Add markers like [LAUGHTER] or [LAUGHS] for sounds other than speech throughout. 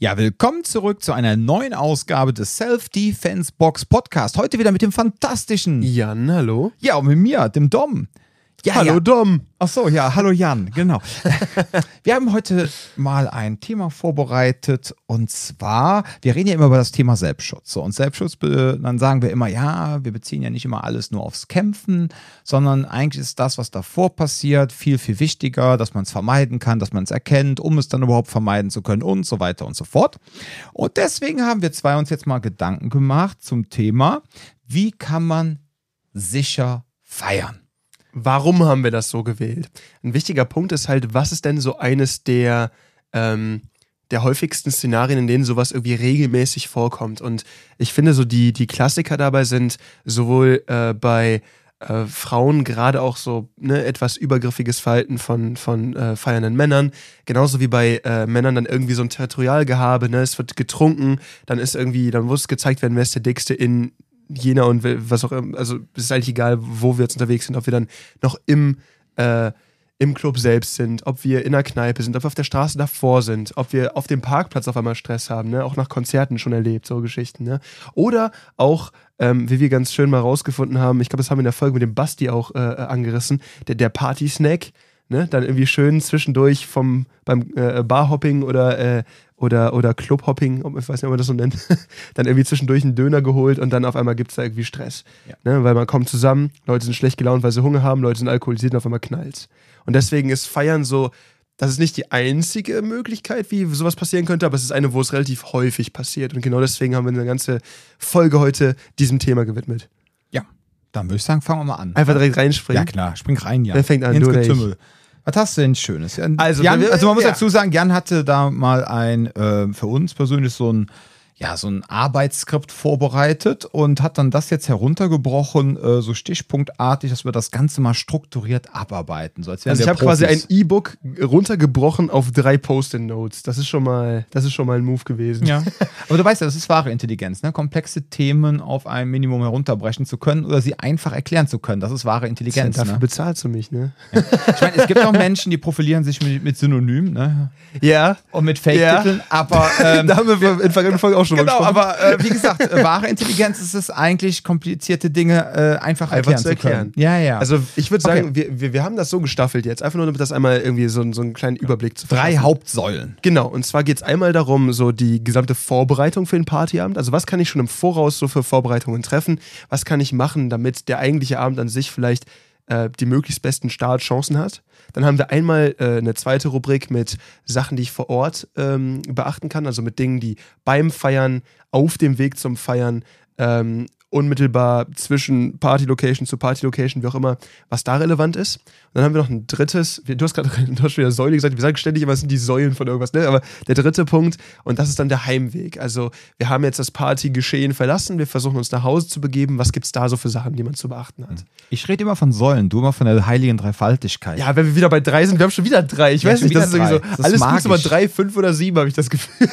Ja, willkommen zurück zu einer neuen Ausgabe des Self-Defense Box Podcast. Heute wieder mit dem fantastischen Jan, hallo. Ja, und mit mir, dem Dom. Ja, hallo ja. Dom. Ach so, ja, hallo Jan, genau. [LAUGHS] wir haben heute mal ein Thema vorbereitet und zwar, wir reden ja immer über das Thema Selbstschutz. So, und Selbstschutz, dann sagen wir immer, ja, wir beziehen ja nicht immer alles nur aufs Kämpfen, sondern eigentlich ist das, was davor passiert, viel, viel wichtiger, dass man es vermeiden kann, dass man es erkennt, um es dann überhaupt vermeiden zu können und so weiter und so fort. Und deswegen haben wir zwei uns jetzt mal Gedanken gemacht zum Thema, wie kann man sicher feiern? Warum haben wir das so gewählt? Ein wichtiger Punkt ist halt, was ist denn so eines der, ähm, der häufigsten Szenarien, in denen sowas irgendwie regelmäßig vorkommt? Und ich finde, so die, die Klassiker dabei sind sowohl äh, bei äh, Frauen gerade auch so ne, etwas übergriffiges Verhalten von, von äh, feiernden Männern, genauso wie bei äh, Männern dann irgendwie so ein Territorialgehabe, ne? es wird getrunken, dann ist irgendwie, dann muss gezeigt werden, wer ist der Dickste in Jena und was auch immer, also es ist eigentlich egal, wo wir jetzt unterwegs sind, ob wir dann noch im, äh, im Club selbst sind, ob wir in der Kneipe sind, ob wir auf der Straße davor sind, ob wir auf dem Parkplatz auf einmal Stress haben, ne? auch nach Konzerten schon erlebt, so Geschichten. Ne? Oder auch, ähm, wie wir ganz schön mal rausgefunden haben, ich glaube, das haben wir in der Folge mit dem Basti auch äh, angerissen, der, der Party-Snack, ne? dann irgendwie schön zwischendurch vom, beim äh, Barhopping oder äh, oder, oder Clubhopping, ich weiß nicht, ob man das so nennt, [LAUGHS] dann irgendwie zwischendurch einen Döner geholt und dann auf einmal gibt es da irgendwie Stress. Ja. Ne? Weil man kommt zusammen, Leute sind schlecht gelaunt, weil sie Hunger haben, Leute sind alkoholisiert und auf einmal knallt Und deswegen ist Feiern so, das ist nicht die einzige Möglichkeit, wie sowas passieren könnte, aber es ist eine, wo es relativ häufig passiert. Und genau deswegen haben wir eine ganze Folge heute diesem Thema gewidmet. Ja, dann würde ich sagen, fangen wir mal an. Einfach direkt reinspringen. Ja, klar, spring rein, ja. Wer fängt an? Ins du Getümmel. Was hast du denn Schönes? Also, Jan, also man muss ja. dazu sagen, Jan hatte da mal ein, äh, für uns persönlich so ein, ja, so ein Arbeitsskript vorbereitet und hat dann das jetzt heruntergebrochen, äh, so stichpunktartig, dass wir das Ganze mal strukturiert abarbeiten. So als Also ich habe quasi ein. E-Book runtergebrochen auf drei Post-it-Notes. Das ist schon mal, das ist schon mal ein Move gewesen. Ja. [LAUGHS] Aber du weißt ja, das ist wahre Intelligenz, ne? komplexe Themen auf ein Minimum herunterbrechen zu können oder sie einfach erklären zu können. Das ist wahre Intelligenz. Dafür Ne? bezahlst du mich, ne? Ich meine, es gibt auch Menschen, die profilieren sich mit, mit Synonymen ne? Ja. und mit Fake-Titeln, aber [LAUGHS] ähm, da haben wir in vergangenen Folgen auch schon Genau, mal gesprochen. aber äh, wie gesagt, äh, wahre Intelligenz ist es eigentlich, komplizierte Dinge äh, einfach, Einfach erklären zu erklären. Ja, ja. Also ich würde Okay. sagen, wir, wir, wir haben das so gestaffelt jetzt, einfach nur damit das einmal irgendwie so, so einen kleinen Überblick zu drei verschaffen. Hauptsäulen. Genau, und zwar geht es einmal darum, so die gesamte Vorbereitung für den Partyabend. Also was kann ich schon im Voraus so für Vorbereitungen treffen? Was kann ich machen, damit der eigentliche Abend an sich vielleicht äh, die möglichst besten Startchancen hat? Dann haben wir einmal äh, eine zweite Rubrik mit Sachen, die ich vor Ort ähm, beachten kann, also mit Dingen, die beim Feiern, auf dem Weg zum Feiern, ähm, unmittelbar zwischen Party-Location zu Party-Location, wie auch immer, was da relevant ist. Dann haben wir noch ein drittes, du hast gerade [LAUGHS] hast schon wieder Säule gesagt, wir sagen ständig immer, es sind die Säulen von irgendwas, ne? aber der dritte Punkt, und das ist dann der Heimweg. Also wir haben jetzt das Partygeschehen verlassen, wir versuchen uns nach Hause zu begeben. Was gibt es da so für Sachen, die man zu beachten hat? Ich rede immer von Säulen, du immer von der heiligen Dreifaltigkeit. Ja, wenn wir wieder bei drei sind, wir haben schon wieder drei. Ich Ja, weiß nicht, das ist wieder irgendwie drei. so, Das alles muss immer drei, fünf oder sieben, habe ich das Gefühl.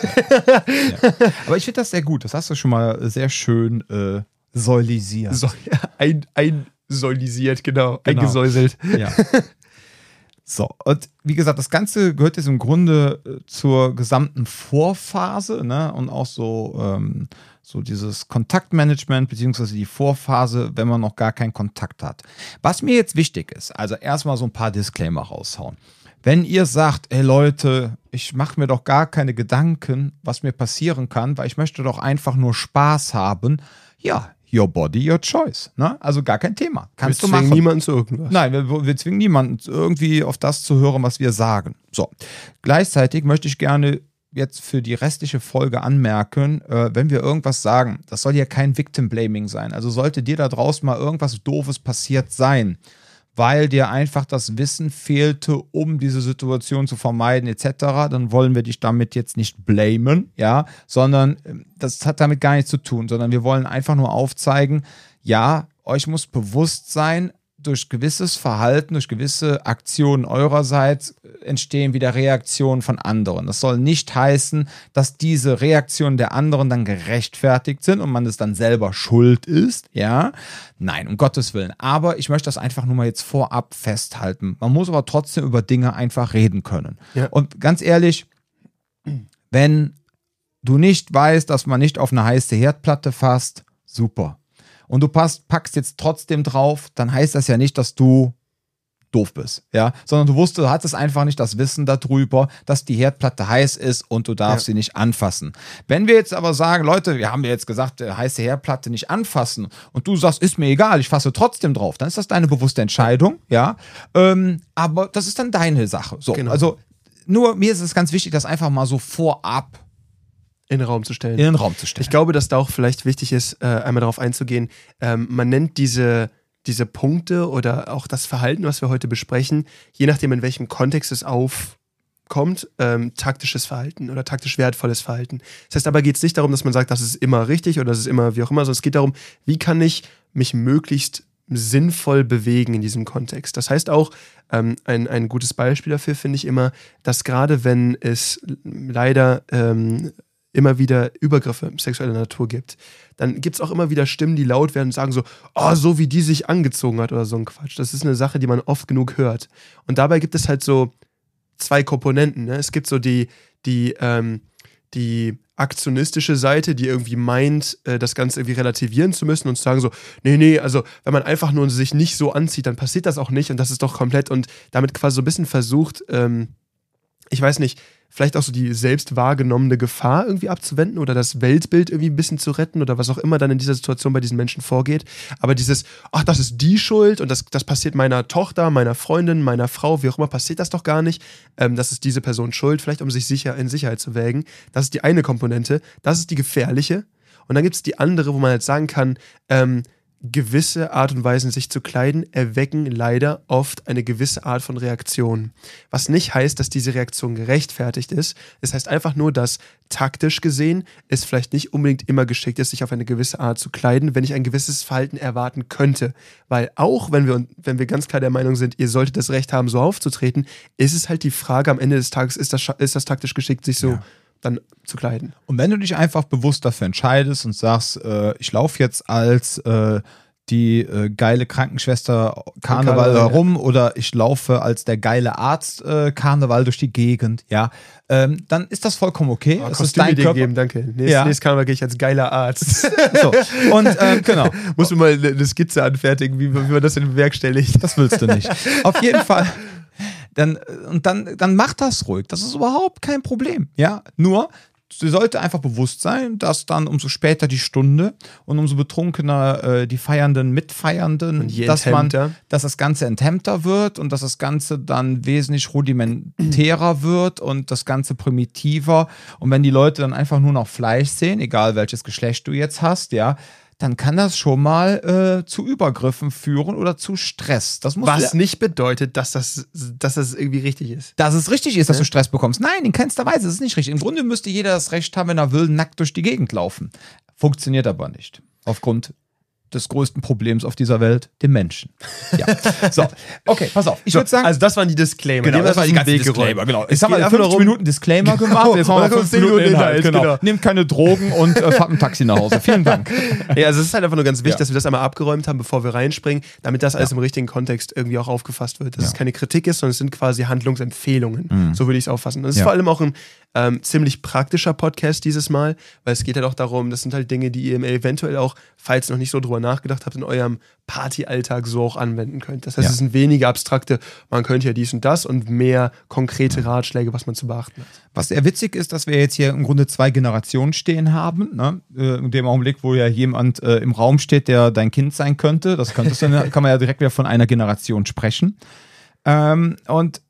Aber ich finde das sehr gut. Das hast du schon mal sehr schön äh, säulisiert. So, ja, [LAUGHS] ein, einsäulisiert, genau, Genau. eingesäuselt. Ja. [LAUGHS] So, und wie gesagt, das Ganze gehört jetzt im Grunde äh, zur gesamten Vorphase, ne? Und auch so, ähm, so dieses Kontaktmanagement, beziehungsweise die Vorphase, wenn man noch gar keinen Kontakt hat. Was mir jetzt wichtig ist, also erstmal so ein paar Disclaimer raushauen. Wenn ihr sagt, ey Leute, ich mache mir doch gar keine Gedanken, was mir passieren kann, weil ich möchte doch einfach nur Spaß haben, ja, your body, your choice. Ne? Also gar kein Thema. Kannst wir du zwingen machen. niemanden zu irgendwas. Nein, wir, wir zwingen niemanden irgendwie auf das zu hören, was wir sagen. So. Gleichzeitig möchte ich gerne jetzt für die restliche Folge anmerken, äh, wenn wir irgendwas sagen, das soll ja kein Victim Blaming sein. Also sollte dir da draußen mal irgendwas Doofes passiert sein, weil dir einfach das Wissen fehlte, um diese Situation zu vermeiden, etc., dann wollen wir dich damit jetzt nicht blamen, ja, sondern ähm, das hat damit gar nichts zu tun, sondern wir wollen einfach nur aufzeigen, ja, euch muss bewusst sein, durch gewisses Verhalten, durch gewisse Aktionen eurerseits äh, entstehen wieder Reaktionen von anderen. Das soll nicht heißen, dass diese Reaktionen der anderen dann gerechtfertigt sind und man es dann selber schuld ist, ja. Nein, um Gottes Willen. Aber ich möchte das einfach nur mal jetzt vorab festhalten. Man muss aber trotzdem über Dinge einfach reden können. Ja. Und ganz ehrlich, wenn du nicht weißt, dass man nicht auf eine heiße Herdplatte fasst, super. Und du passt, packst jetzt trotzdem drauf, dann heißt das ja nicht, dass du doof bist, ja, sondern du wusstest, du hattest einfach nicht das Wissen darüber, dass die Herdplatte heiß ist und du darfst ja. sie nicht anfassen. Wenn wir jetzt aber sagen, Leute, wir haben ja jetzt gesagt, äh, heiße Herdplatte nicht anfassen und du sagst, ist mir egal, ich fasse trotzdem drauf, dann ist das deine bewusste Entscheidung, ja, ähm, aber das ist dann deine Sache. So, genau. also nur mir ist es ganz wichtig, das einfach mal so vorab in den Raum zu stellen. In den Raum zu stellen. Ich glaube, dass da auch vielleicht wichtig ist, äh, einmal darauf einzugehen. Ähm, man nennt diese, diese Punkte oder auch das Verhalten, was wir heute besprechen, je nachdem, in welchem Kontext es aufkommt, ähm, taktisches Verhalten oder taktisch wertvolles Verhalten. Das heißt, dabei geht es nicht darum, dass man sagt, das ist immer richtig oder das ist immer wie auch immer, sondern es geht darum, wie kann ich mich möglichst sinnvoll bewegen in diesem Kontext. Das heißt auch, ähm, ein, ein gutes Beispiel dafür finde ich immer, dass gerade wenn es leider ähm, immer wieder Übergriffe sexueller Natur gibt, dann gibt es auch immer wieder Stimmen, die laut werden und sagen so, oh, so wie die sich angezogen hat oder so ein Quatsch. Das ist eine Sache, die man oft genug hört. Und dabei gibt es halt so zwei Komponenten. Ne? Es gibt so die, die, ähm, die aktionistische Seite, die irgendwie meint, äh, das Ganze irgendwie relativieren zu müssen und zu sagen so, nee, nee, also wenn man einfach nur sich nicht so anzieht, dann passiert das auch nicht und das ist doch komplett und damit quasi so ein bisschen versucht, ähm, ich weiß nicht, vielleicht auch so die selbst wahrgenommene Gefahr irgendwie abzuwenden oder das Weltbild irgendwie ein bisschen zu retten oder was auch immer dann in dieser Situation bei diesen Menschen vorgeht. Aber dieses, ach, das ist die Schuld und das, das passiert meiner Tochter, meiner Freundin, meiner Frau, wie auch immer, passiert das doch gar nicht. Ähm, das ist diese Person schuld, vielleicht um sich sicher in Sicherheit zu wägen. Das ist die eine Komponente. Das ist die gefährliche. Und dann gibt es die andere, wo man halt sagen kann, ähm, gewisse Art und Weisen, sich zu kleiden, erwecken leider oft eine gewisse Art von Reaktion. Was nicht heißt, dass diese Reaktion gerechtfertigt ist. Es heißt einfach nur, dass taktisch gesehen es vielleicht nicht unbedingt immer geschickt ist, sich auf eine gewisse Art zu kleiden, wenn ich ein gewisses Verhalten erwarten könnte. Weil auch wenn wir, wenn wir ganz klar der Meinung sind, ihr solltet das Recht haben, so aufzutreten, ist es halt die Frage am Ende des Tages, ist das, ist das taktisch geschickt, sich so ja dann zu kleiden. Und wenn du dich einfach bewusst dafür entscheidest und sagst, äh, ich laufe jetzt als äh, die äh, geile Krankenschwester Karneval herum ja. oder ich laufe als der geile Arzt äh, Karneval durch die Gegend, ja, ähm, dann ist das vollkommen okay. Oh, das ist dein Körper. geben, danke. Nächstes, ja. nächstes Karneval gehe ich als geiler Arzt. [LAUGHS] so. Und ähm, genau. Muss mir mal eine Skizze anfertigen, wie, wie man das in bewerkstelligt. Das willst du nicht. Auf jeden Fall [LAUGHS] dann, und dann, dann macht das ruhig. Das ist überhaupt kein Problem. Ja, nur sie sollte einfach bewusst sein, dass dann umso später die Stunde und umso betrunkener äh, die Feiernden mitfeiernden, dass man, dass das Ganze enthemmter wird und dass das Ganze dann wesentlich rudimentärer [CLEARS THROAT] wird und das Ganze primitiver. Und wenn die Leute dann einfach nur noch Fleisch sehen, egal welches Geschlecht du jetzt hast, ja, dann kann das schon mal äh, zu Übergriffen führen oder zu Stress. Das muss Was nicht bedeutet, dass das, dass das irgendwie richtig ist. Dass es richtig ist, dass ja? du Stress bekommst. Nein, in keinster Weise. Das ist nicht richtig. Im Grunde müsste jeder das Recht haben, wenn er will, nackt durch die Gegend laufen. Funktioniert aber nicht. Aufgrund des größten Problems auf dieser Welt, dem Menschen. Ja. [LAUGHS] So, okay, pass auf. Ich würde sagen. Also, das waren die Disclaimer. Genau, das, war die ganze Disclaimer, genau. Ich habe mal 50 Minuten Disclaimer gemacht. Genau. Jetzt [LAUGHS] haben wir 5 Minuten Inhalt. Inhalt genau. genau. Nehmt keine Drogen und äh, fahrt ein Taxi nach Hause. Vielen Dank. [LAUGHS] Ja, also, es ist halt einfach nur ganz wichtig, ja. dass wir das einmal abgeräumt haben, bevor wir reinspringen, damit das alles ja. im richtigen Kontext irgendwie auch aufgefasst wird. Dass ja. es keine Kritik ist, sondern es sind quasi Handlungsempfehlungen. Mhm. So würde ich es auffassen. Das ist vor allem auch ein ähm, ziemlich praktischer Podcast dieses Mal, weil es geht halt auch darum, das sind halt Dinge, die ihr eventuell auch, falls ihr noch nicht so drüber nachgedacht habt, in eurem Partyalltag so auch anwenden könnt. Das heißt, ja. es sind weniger abstrakte, man könnte ja dies und das und mehr konkrete Ratschläge, was man zu beachten hat. Was sehr witzig ist, dass wir jetzt hier im Grunde zwei Generationen stehen haben. Ne? Äh, in dem Augenblick, wo ja jemand äh, im Raum steht, der dein Kind sein könnte, das kann, [LAUGHS] kann man ja direkt wieder von einer Generation sprechen. Ähm, und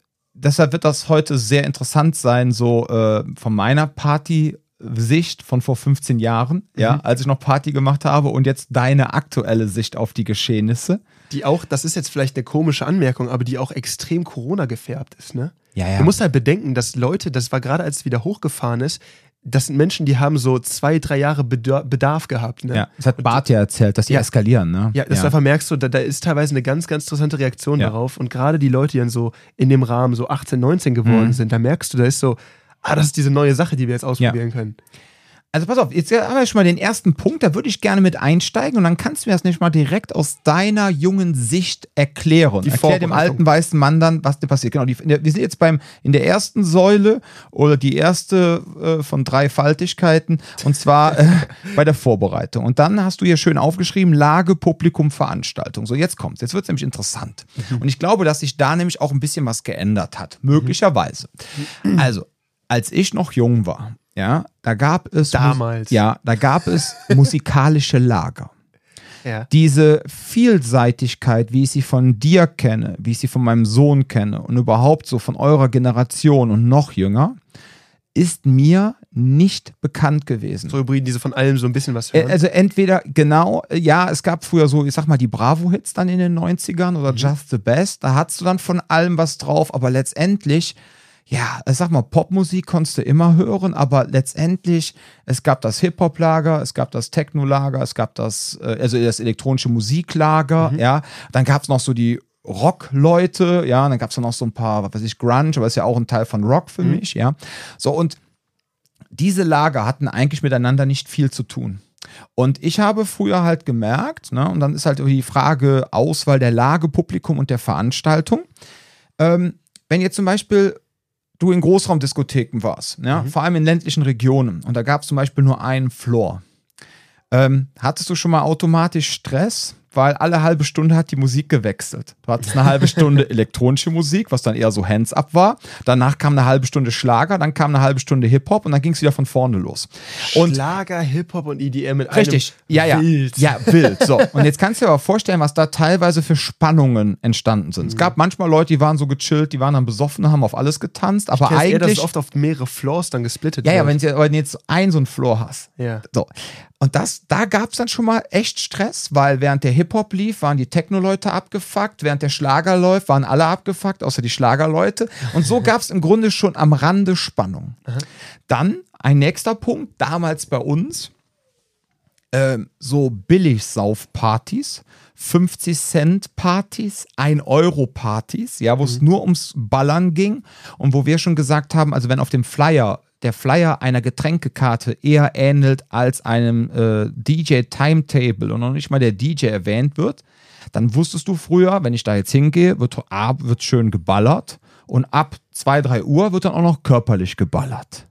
deshalb wird das heute sehr interessant sein, so äh, von meiner Party-Sicht von vor 15 Jahren, mhm. ja, als ich noch Party gemacht habe und jetzt deine aktuelle Sicht auf die Geschehnisse. Die auch, das ist jetzt vielleicht eine komische Anmerkung, aber die auch extrem Corona gefärbt ist, ne? Ja, ja. Du musst halt bedenken, dass Leute, das war gerade als es wieder hochgefahren ist, das sind Menschen, die haben so zwei, drei Jahre Bedarf gehabt. Ne? Ja, das hat Bart ja erzählt, dass die ja. eskalieren. Ne? Ja, das ja. einfach merkst du, da, da, ist teilweise eine ganz, ganz interessante Reaktion ja. darauf. Und gerade die Leute, die dann so in dem Rahmen so 18, 19 geworden mhm. sind, da merkst du, da ist so, ah, das ist diese neue Sache, die wir jetzt ausprobieren können. Also pass auf, jetzt haben wir schon mal den ersten Punkt, da würde ich gerne mit einsteigen und dann kannst du mir das nicht mal direkt aus deiner jungen Sicht erklären. Die Erklär dem alten weißen Mann dann, was dir passiert. Genau, die, wir sind jetzt beim in der ersten Säule oder die erste äh, von drei Faltigkeiten und zwar äh, [LAUGHS] bei der Vorbereitung. Und dann hast du hier schön aufgeschrieben, Lage, Publikum, Veranstaltung. So, jetzt kommt's. Jetzt wird's nämlich interessant. Und ich glaube, dass sich da nämlich auch ein bisschen was geändert hat. Möglicherweise. Also, als ich noch jung war, ja, da gab es Damals. ja, da gab es [LAUGHS] musikalische Lager. Ja. Diese Vielseitigkeit, wie ich sie von dir kenne, wie ich sie von meinem Sohn kenne und überhaupt so von eurer Generation und noch jünger, ist mir nicht bekannt gewesen. So Hybriden, die so von allem so ein bisschen was Äh, hören. Also entweder, genau, äh, ja, es gab früher so, ich sag mal, die Bravo-Hits dann in den 90ern oder Just the Best, da hattest du dann von allem was drauf, aber letztendlich, ja, sag mal, Popmusik konntest du immer hören, aber letztendlich, es gab das Hip-Hop-Lager, es gab das Techno-Lager, es gab das, äh, also das elektronische Musiklager, ja, dann gab es noch so die Rock-Leute, ja, dann gab es noch so ein paar, was weiß ich, Grunge, aber ist ja auch ein Teil von Rock für mich, ja. So, und diese Lager hatten eigentlich miteinander nicht viel zu tun. Und ich habe früher halt gemerkt, ne, und dann ist halt die Frage Auswahl der Lage, Publikum und der Veranstaltung. Ähm, wenn jetzt zum Beispiel du in Großraumdiskotheken warst, ja, vor allem in ländlichen Regionen, und da gab es zum Beispiel nur einen Floor, ähm, hattest du schon mal automatisch Stress? Weil alle halbe Stunde hat die Musik gewechselt. Du hattest eine halbe Stunde [LAUGHS] elektronische Musik, was dann eher so Hands-up war. Danach kam eine halbe Stunde Schlager, dann kam eine halbe Stunde Hip-Hop und dann ging es wieder von vorne los. Und Schlager, Hip-Hop und EDM mit Richtig, einem ja, ja. Wild. Ja, wild. So. [LAUGHS] Und jetzt kannst du dir aber vorstellen, was da teilweise für Spannungen entstanden sind. Es gab manchmal Leute, die waren so gechillt, die waren dann besoffen, haben auf alles getanzt, aber Kennst eher, dass es eigentlich. oft auf mehrere Floors dann gesplittet Ja, ja, wird. wenn du wenn du jetzt einen so einen Floor hast. Ja. So. Und das, da gab es dann schon mal echt Stress, weil während der Hip-Hop lief, waren die Techno-Leute abgefuckt, während der Schlager läuft, waren alle abgefuckt, außer die Schlagerleute. Und so [LAUGHS] gab es im Grunde schon am Rande Spannung. Dann ein nächster Punkt, damals bei uns, ähm, so Billig-Sauf-Partys, 50 Cent Partys, 1 Euro Partys, ja, wo es nur ums Ballern ging und wo wir schon gesagt haben, also wenn auf dem Flyer der Flyer einer Getränkekarte eher ähnelt als einem äh, DJ Timetable und noch nicht mal der DJ erwähnt wird, dann wusstest du früher, wenn ich da jetzt hingehe, wird, wird schön geballert. Und ab 2, 3 Uhr wird dann auch noch körperlich geballert.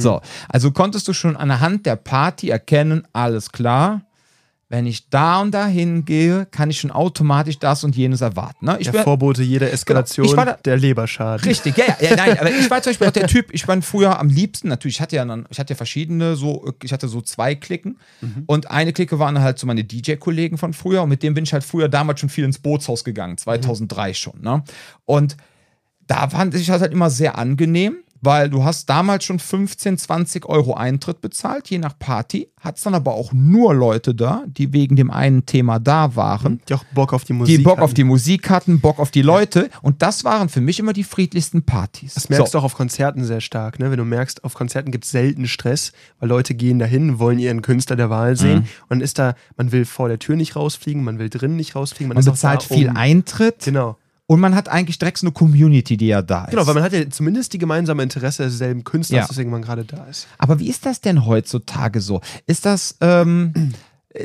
So, also konntest du schon anhand der Party erkennen, alles klar, wenn ich da und da hingehe, kann ich schon automatisch das und jenes erwarten. Ne? Ich Der bin- Vorbote jeder Eskalation, Ich war da- der Leberschaden. Richtig, ja, ja, ja, nein, aber ich war zum Beispiel auch der [LAUGHS] Typ, ich war früher am liebsten, natürlich, ich hatte ja dann, ich hatte ja verschiedene, so, ich hatte so zwei Klicken und eine Clique waren halt so meine DJ-Kollegen von früher und mit dem bin ich halt früher damals schon viel ins Bootshaus gegangen, 2003 schon, ne? Und da fand ich das halt immer sehr angenehm, weil du hast damals schon 15, 20 Euro Eintritt bezahlt, je nach Party, hat es dann aber auch nur Leute da, die wegen dem einen Thema da waren Die auch Bock auf die Musik die Bock auf hatten. die Musik hatten, Bock auf die Leute. Und das waren für mich immer die friedlichsten Partys. Das merkst so. du auch auf Konzerten sehr stark, ne? Wenn du merkst, auf Konzerten gibt es selten Stress, weil Leute gehen dahin, wollen ihren Künstler der Wahl sehen. Mhm. Und dann ist da, man will vor der Tür nicht rausfliegen, man will drinnen nicht rausfliegen, man, Man bezahlt viel um, Eintritt Genau. Und man hat eigentlich direkt so eine Community, die ja da ist. Genau, weil man hat ja zumindest die gemeinsame Interesse desselben Künstlers, Ja. deswegen man gerade da ist. Aber wie ist das denn heutzutage so? Ist das, ähm,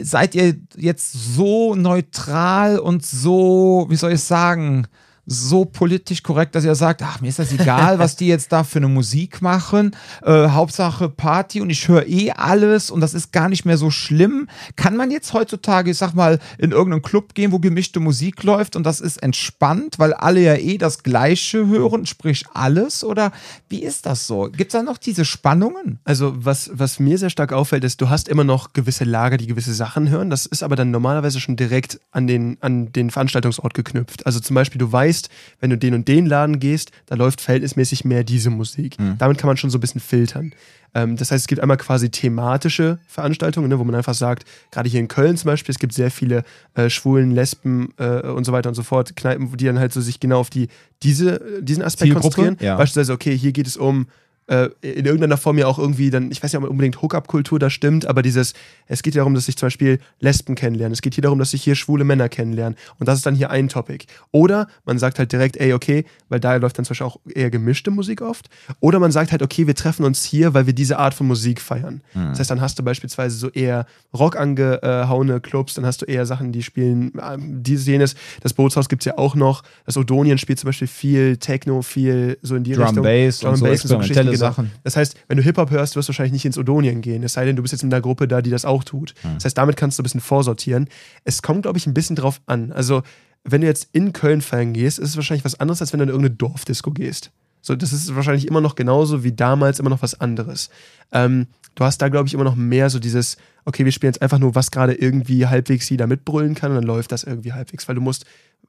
seid ihr jetzt so neutral und so, wie soll ich sagen, so politisch korrekt, dass ihr sagt, ach, mir ist das egal, was die jetzt da für eine Musik machen. Äh, Hauptsache Party und ich höre eh alles und das ist gar nicht mehr so schlimm. Kann man jetzt heutzutage, ich sag mal, in irgendeinen Club gehen, wo gemischte Musik läuft und das ist entspannt, weil alle ja eh das Gleiche hören, sprich alles? Oder wie ist das so? Gibt es da noch diese Spannungen? Also, was, was mir sehr stark auffällt, ist, du hast immer noch gewisse Lager, die gewisse Sachen hören. Das ist aber dann normalerweise schon direkt an den, an den Veranstaltungsort geknüpft. Also zum Beispiel, du weißt, wenn du den und den Laden gehst, da läuft verhältnismäßig mehr diese Musik. Damit kann man schon so ein bisschen filtern. Ähm, das heißt, es gibt einmal quasi thematische Veranstaltungen, ne, wo man einfach sagt, gerade hier in Köln zum Beispiel, es gibt sehr viele äh, Schwulen, Lesben äh, und so weiter und so fort, Kneipen, die dann halt so sich genau auf die, diese, diesen Aspekt Zielgruppe, konzentrieren. ja. Beispielsweise, okay, hier geht es um äh, in irgendeiner Form ja auch irgendwie dann, ich weiß nicht, ob unbedingt Hookup-Kultur da stimmt, aber dieses, es geht ja darum, dass sich zum Beispiel Lesben kennenlernen. Es geht hier darum, dass sich hier schwule Männer kennenlernen. Und das ist dann hier ein Topic. Oder man sagt halt direkt, ey, okay, weil da läuft dann zum Beispiel auch eher gemischte Musik oft. Oder man sagt halt, okay, wir treffen uns hier, weil wir diese Art von Musik feiern. Mhm. Das heißt, dann hast du beispielsweise so eher Rock angehauene Clubs, dann hast du eher Sachen, die spielen ähm, dieses, jenes. Das Bootshaus gibt es ja auch noch. Das Odonien spielt zum Beispiel viel Techno, viel so in die Drum Richtung. Bass Drum und so Bass und so experimentelle genau. Sachen. Das heißt, wenn du Hip-Hop hörst, wirst du wahrscheinlich nicht ins Odonien gehen. Es sei denn, du bist jetzt in einer Gruppe da, die das auch tut. Das heißt, damit kannst du ein bisschen vorsortieren. Es kommt, glaube ich, ein bisschen drauf an. Also, wenn du jetzt in Köln feiern gehst, ist es wahrscheinlich was anderes, als wenn du in irgendeine Dorfdisco gehst. So, das ist wahrscheinlich immer noch genauso wie damals immer noch was anderes. Ähm, du hast da, glaube ich, immer noch mehr so dieses, okay, wir spielen jetzt einfach nur, was gerade irgendwie halbwegs jeder mitbrüllen kann und dann läuft das irgendwie halbwegs, weil du musst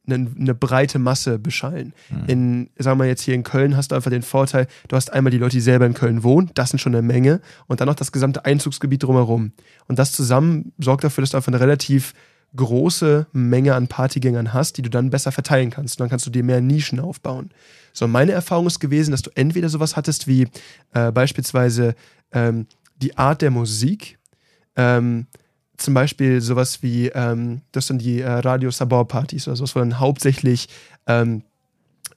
eine, eine breite Masse beschallen. In, sagen wir jetzt hier in Köln hast du einfach den Vorteil, du hast einmal die Leute, die selber in Köln wohnen, das sind schon eine Menge, und dann noch das gesamte Einzugsgebiet drumherum. Und das zusammen sorgt dafür, dass du einfach eine relativ große Menge an Partygängern hast, die du dann besser verteilen kannst. Und dann kannst du dir mehr Nischen aufbauen. So, meine Erfahrung ist gewesen, dass du entweder sowas hattest wie äh, beispielsweise ähm, die Art der Musik, ähm, zum Beispiel sowas wie, ähm, das sind die äh, Radio Sabor Partys oder sowas, wo dann hauptsächlich ähm,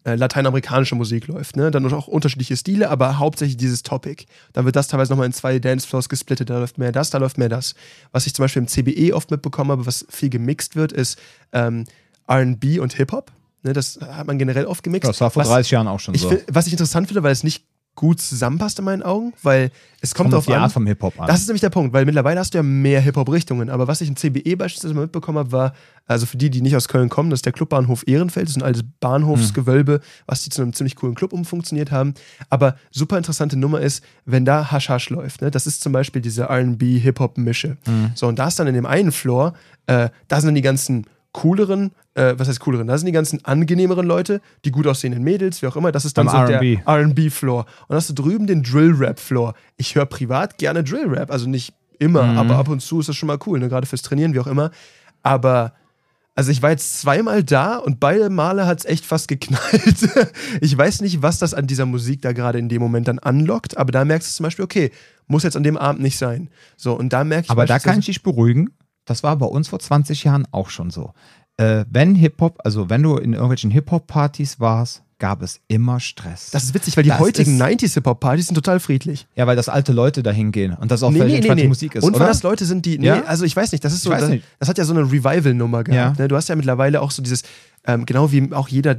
äh, lateinamerikanische Musik läuft. Ne? Dann auch unterschiedliche Stile, aber hauptsächlich dieses Topic. Dann wird das teilweise nochmal in zwei Dancefloors gesplittet. Da läuft mehr das, da läuft mehr das. Was ich zum Beispiel im CBE oft mitbekommen habe, was viel gemixt wird, ist ähm, RB und Hip-Hop. Ne? Das hat man generell oft gemixt. Das war vor was, 30 Jahren auch schon so. find, was ich interessant finde, weil es nicht gut zusammenpasst in meinen Augen, weil es kommt, Kommt auf die an. Art vom Hip-Hop an. Das ist nämlich der Punkt, weil mittlerweile hast du ja mehr Hip-Hop-Richtungen. Aber was ich im CBE beispielsweise mal mitbekommen habe, war, also für die, die nicht aus Köln kommen, das ist der Clubbahnhof Ehrenfeld, das ist ein altes Bahnhofsgewölbe, was die zu einem ziemlich coolen Club umfunktioniert haben. Aber super interessante Nummer ist, wenn da Haschasch läuft. Ne? Das ist zum Beispiel diese RB-Hip-Hop-Mische. So, und da ist dann in dem einen Floor, äh, da sind dann die ganzen cooleren, äh, was heißt cooleren? Da sind die ganzen angenehmeren Leute, die gut aussehenden Mädels, wie auch immer. Das ist dann Am so R&B. der RB-Floor. Und hast du drüben den Drill-Rap-Floor. Ich höre privat gerne Drill-Rap, also nicht immer, Mhm. aber ab und zu ist das schon mal cool, ne? gerade fürs Trainieren, wie auch immer. Aber also ich war jetzt zweimal da und beide Male hat es echt fast geknallt. [LAUGHS] ich weiß nicht, was das an dieser Musik da gerade in dem Moment dann anlockt, aber da merkst du zum Beispiel, okay, muss jetzt an dem Abend nicht sein. So, und da merke ich Aber da kann ich dich beruhigen. Das war bei uns vor 20 Jahren auch schon so. Äh, wenn Hip-Hop, also wenn du in irgendwelchen Hip-Hop-Partys warst, gab es immer Stress. Das ist witzig, weil die Das heutigen ist- 90s-Hip-Hop-Partys sind total friedlich. ja, weil das alte Leute dahin gehen und das auch völlig entspannte Musik ist, Und weil das Leute sind, die. Nee, Ja? also ich weiß nicht, das ist so. Das, nicht. das hat ja so eine Revival-Nummer gehabt. Ja. Ne? Du hast ja mittlerweile auch so dieses, ähm, genau wie auch jeder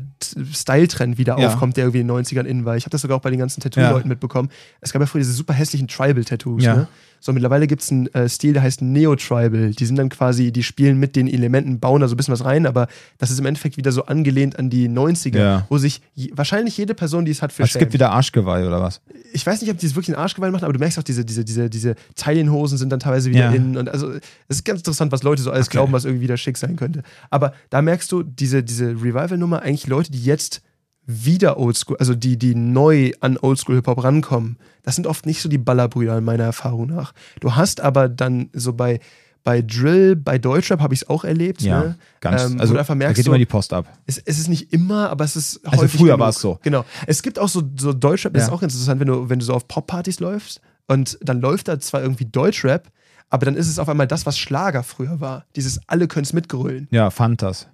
Style-Trend wieder Ja. aufkommt, der irgendwie in den 90ern in war. Ich habe das sogar auch bei den ganzen Tattoo-Leuten mitbekommen. Es gab ja früher diese super hässlichen Tribal-Tattoos. Ne? So, mittlerweile gibt es einen äh, Stil, der heißt Neo-Tribal. Die sind dann quasi, die spielen mit den Elementen, bauen da so ein bisschen was rein, aber das ist im Endeffekt wieder so angelehnt an die 90er, Ja. wo sich je, wahrscheinlich jede Person, die es hat, für es gibt wieder Arschgeweih oder was? ich weiß nicht, ob die es wirklich in Arschgeweih machen, aber du merkst auch, diese, diese, diese, diese Taillenhosen sind dann teilweise wieder Ja. in. Und also es ist ganz interessant, was Leute so alles Okay. glauben, was irgendwie wieder schick sein könnte. Aber da merkst du, diese, diese Revival-Nummer, eigentlich Leute, die jetzt wieder Oldschool, also die, die neu an Oldschool-Hip-Hop rankommen, das sind oft nicht so die Ballerbrüder, in meiner Erfahrung nach. Du hast aber dann so bei, bei Drill, bei Deutschrap habe ich es auch erlebt. Ja, ne? ganz. Ähm, also da geht immer die Post ab. es, es ist nicht immer, aber es ist Also häufig früher genug. war es so. Genau. Es gibt auch so, so Deutschrap, das Ja. ist auch ganz interessant, wenn du, wenn du so auf Poppartys läufst und dann läuft da zwar irgendwie Deutschrap, aber dann ist es auf einmal das, was Schlager früher war. Dieses alle können es mitgrölen. Ja, Fantas.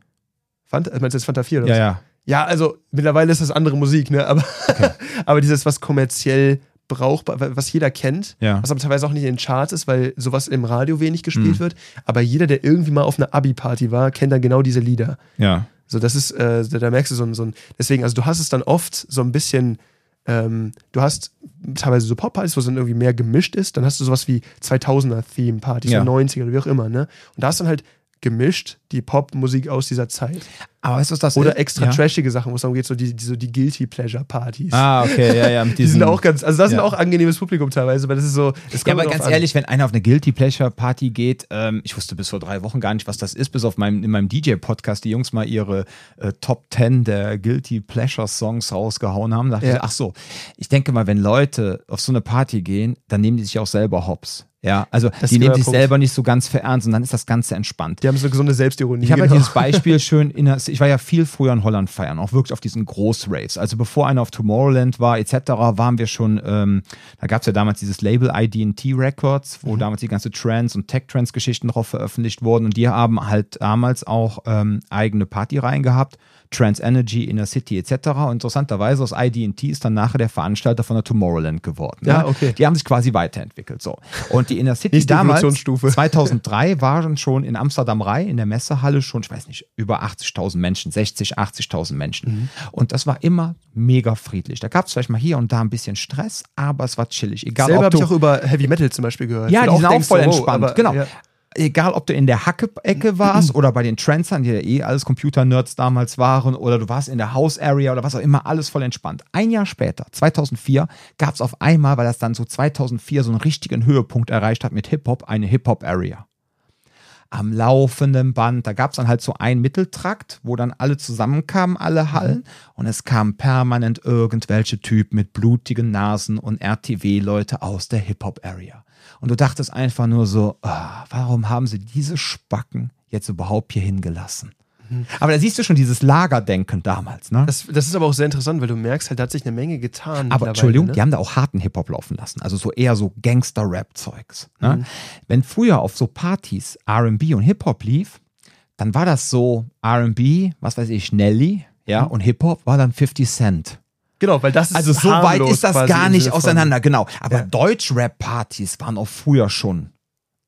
Fant, meinst du jetzt Fanta 4 oder Ja, was? ja. Ja, also mittlerweile ist das andere Musik, ne? Aber, [LAUGHS] aber dieses, was kommerziell brauchbar, wa- was jeder kennt, Ja. was aber teilweise auch nicht in den Charts ist, weil sowas im Radio wenig gespielt Mhm. wird. Aber jeder, der irgendwie mal auf einer Abi-Party war, kennt dann genau diese Lieder. Ja. So, das ist, äh, da, merkst du so ein, so ein, deswegen, also du hast es dann oft so ein bisschen, ähm, du hast teilweise so Pop-Partys, wo es dann irgendwie mehr gemischt ist, dann hast du sowas wie 2000er-Theme-Partys, Ja. oder 90er oder wie auch immer, ne? Und da ist dann halt gemischt die Popmusik aus dieser Zeit. Aber weißt du, was das Oder ist? extra ja. trashige Sachen, wo es darum geht, so die, die, so die Guilty Pleasure-Partys. Ah, okay, ja, ja. Mit [LAUGHS] die sind diesen- auch ganz, also das sind ja. auch angenehmes Publikum teilweise, weil das ist so, es Ja, aber ganz an. ehrlich, wenn einer auf eine Guilty Pleasure Party geht, ähm, ich wusste bis vor drei Wochen gar nicht, was das ist, bis auf meinem, in meinem DJ-Podcast die Jungs mal ihre äh, Top 10 der Guilty Pleasure Songs rausgehauen haben, dachte Ja. ich, ach so, ich denke mal, wenn Leute auf so eine Party gehen, dann nehmen die sich auch selber hops. Ja, also Das die nehmen sich Punkt. selber nicht so ganz für ernst und dann ist das Ganze entspannt. Die haben so eine gesunde Selbstironie. Ich habe ja genau. dieses Beispiel [LAUGHS] schön in der, ich war ja viel früher in Holland feiern, auch wirklich auf diesen Großraves. Also bevor einer auf Tomorrowland war, etc., waren wir schon, ähm, da gab es ja damals dieses Label ID&T Records, wo damals die ganze Trance- und Tech-Trance-Geschichten drauf veröffentlicht wurden und die haben halt damals auch ähm, eigene Partyreihen gehabt. Trans Energy, Inner City etc. Und interessanterweise aus ID&T ist dann nachher der Veranstalter von der Tomorrowland geworden. Ja, ne? okay. Die haben sich quasi weiterentwickelt. So. Und die Inner City Nächste damals, Evolutionsstufe. [LAUGHS] 2003 waren schon in Amsterdam Rai in der Messehalle schon, ich weiß nicht, über 80.000 Menschen, 60, 80.000 Menschen. Mhm. Und das war immer mega friedlich. Da gab es vielleicht mal hier und da ein bisschen Stress, aber es war chillig. Egal, Selber habe ich auch über Heavy Metal zum Beispiel gehört. ja, die sind auch voll so, entspannt. aber- genau. Ja. Egal, ob du in der Hacke-Ecke [CLEARS THROAT] warst oder bei den Transern, die ja eh alles Computer-Nerds damals waren, oder du warst in der House-Area oder was auch immer, alles voll entspannt. Ein Jahr später, 2004, gab es auf einmal, weil das dann so 2004 so einen richtigen Höhepunkt erreicht hat mit Hip-Hop, eine Hip-Hop-Area am laufenden Band. Da gab es dann halt so einen Mitteltrakt, wo dann alle zusammenkamen, alle Hallen. Und es kamen permanent irgendwelche Typen mit blutigen Nasen und RTW-Leute aus der Hip-Hop-Area. Und du dachtest einfach nur so, ah, warum haben sie diese Spacken jetzt überhaupt hier hingelassen? Aber da siehst du schon dieses Lagerdenken damals, ne? Das, das ist aber auch sehr interessant, weil du merkst, halt, da hat sich eine Menge getan. Aber Entschuldigung, ne? die haben da auch harten Hip-Hop laufen lassen. Also so eher so Gangster-Rap-Zeugs. Ne? Mhm. Wenn früher auf so Partys RB und Hip-Hop lief, dann war das so RB, was weiß ich, Nelly, ja, Mhm. und Hip-Hop war dann 50 Cent. Genau, weil das ist Also so weit ist das gar nicht auseinander, genau. Aber Ja. Deutsch-Rap-Partys waren auch früher schon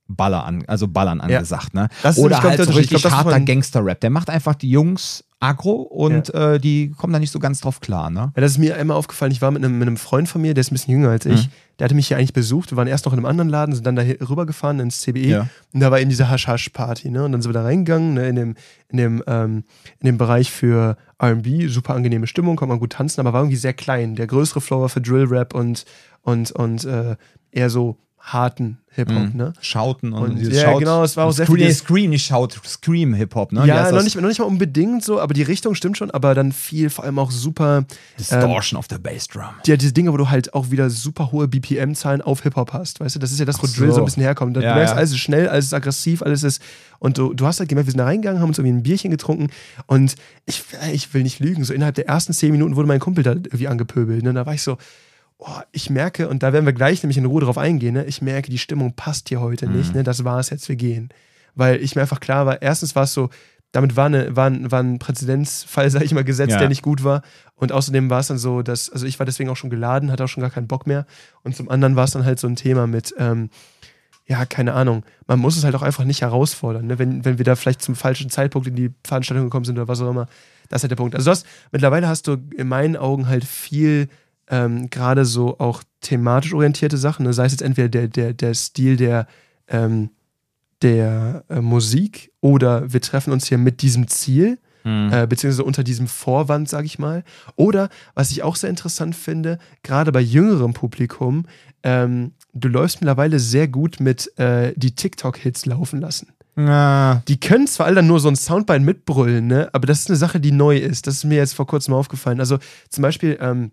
Baller an, also Ballern angesagt, ne? Das ist Oder glaub halt so richtig glaub, harter Gangster-Rap. Der macht einfach die Jungs aggro und äh, die kommen da nicht so ganz drauf klar, ne? Ja, das ist mir einmal aufgefallen. Ich war mit einem, mit einem Freund von mir, der ist ein bisschen jünger als ich. Mhm. Der hatte mich hier eigentlich besucht. Wir waren erst noch in einem anderen Laden, sind dann da rübergefahren ins CBE. Ja. Und da war eben diese Hasch-Hasch-Party. Ne? Und dann sind wir da reingegangen ne? in, dem, in, dem, ähm, in dem Bereich für RB. Super angenehme Stimmung, konnte man gut tanzen, aber war irgendwie sehr klein. Der größere Floor war für Drill-Rap und, und, und äh, eher so harten Hip-Hop. Mhm. Ne? Schauten und, Und- ja, Shout- genau, es war auch sehr Scream, viel Scream, nicht Shout, Scream Hip-Hop, ne? Ja, noch nicht, noch nicht mal unbedingt so, aber die Richtung stimmt schon, aber dann viel, vor allem auch super Distortion of the Bassdrum. ja, diese Dinge, wo du halt auch wieder super hohe BPM-Zahlen auf Hip-Hop hast, weißt du? Das ist ja das, wo Ach Drill so so. ein bisschen herkommt. Du Ja, merkst, ja. alles ist schnell, alles ist aggressiv, alles ist. Und du, du hast halt gemerkt, wir sind da reingegangen, haben uns irgendwie ein Bierchen getrunken und ich, ich will nicht lügen, so innerhalb der ersten zehn Minuten wurde mein Kumpel da irgendwie angepöbelt. Ne? Und da war ich so, oh, ich merke, und da werden wir gleich nämlich in Ruhe drauf eingehen, ne? ich merke, die Stimmung passt hier heute Mhm. nicht, ne? das war es jetzt, wir gehen. Weil ich mir einfach klar war, erstens war es so, damit war, eine, war, ein, war ein Präzedenzfall, [LAUGHS] sag ich mal, gesetzt, Ja. der nicht gut war. Und außerdem war es dann so, dass, also ich war deswegen auch schon geladen, hatte auch schon gar keinen Bock mehr. Und zum anderen war es dann halt so ein Thema mit, ähm, ja, keine Ahnung, man muss es halt auch einfach nicht herausfordern, ne? wenn, wenn wir da vielleicht zum falschen Zeitpunkt in die Veranstaltung gekommen sind oder was auch immer. Das ist halt der Punkt. Also du hast, mittlerweile hast du in meinen Augen halt viel ähm, gerade so auch thematisch orientierte Sachen, ne? sei es jetzt entweder der, der, der Stil der, ähm, der äh, Musik oder wir treffen uns hier mit diesem Ziel, Mhm. äh, beziehungsweise unter diesem Vorwand, sage ich mal. Oder, was ich auch sehr interessant finde, gerade bei jüngerem Publikum, ähm, du läufst mittlerweile sehr gut mit äh, die TikTok-Hits laufen lassen. Ja. Die können zwar alle dann nur so ein Soundbite mitbrüllen, ne? aber das ist eine Sache, die neu ist. Das ist mir jetzt vor kurzem aufgefallen. Also zum Beispiel, ähm,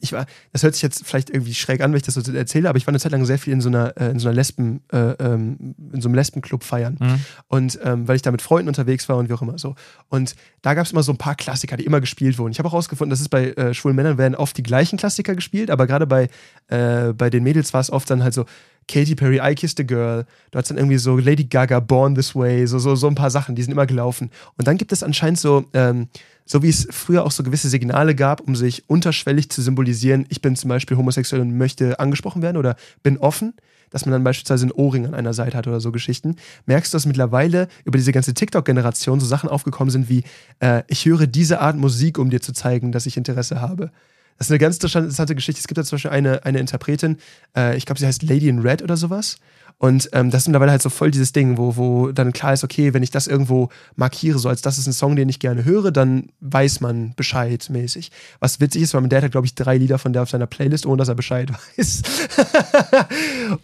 ich war, das hört sich jetzt vielleicht irgendwie schräg an, wenn ich das so erzähle, aber ich war eine Zeit lang sehr viel in so einer, äh, in so einer Lesben, äh, ähm, in so einem Lesbenclub feiern. Mhm. Und ähm, weil ich da mit Freunden unterwegs war und wie auch immer so. Und da gab es immer so ein paar Klassiker, die immer gespielt wurden. Ich habe auch rausgefunden, dass es bei äh, schwulen Männern werden oft die gleichen Klassiker gespielt, aber gerade bei, äh, bei den Mädels war es oft dann halt so Katy Perry, I Kissed a Girl. Du hattest dann irgendwie so Lady Gaga, Born This Way, so, so, so ein paar Sachen, die sind immer gelaufen. Und dann gibt es anscheinend so, ähm, so wie es früher auch so gewisse Signale gab, um sich unterschwellig zu symbolisieren, ich bin zum Beispiel homosexuell und möchte angesprochen werden oder bin offen, dass man dann beispielsweise einen Ohrring an einer Seite hat oder so Geschichten, merkst du, dass mittlerweile über diese ganze TikTok-Generation so Sachen aufgekommen sind wie, äh, ich höre diese Art Musik, um dir zu zeigen, dass ich Interesse habe. Das ist eine ganz interessante Geschichte. Es gibt da zum Beispiel eine, eine Interpretin, äh, ich glaube, sie heißt Lady in Red oder sowas. Und ähm, das ist mittlerweile halt so voll dieses Ding, wo, wo dann klar ist, okay, wenn ich das irgendwo markiere, so als das ist ein Song, den ich gerne höre, dann weiß man Bescheid mäßig. Was witzig ist, weil mein Dad hat, glaube ich, drei Lieder von der auf seiner Playlist, ohne dass er Bescheid [LAUGHS] weiß.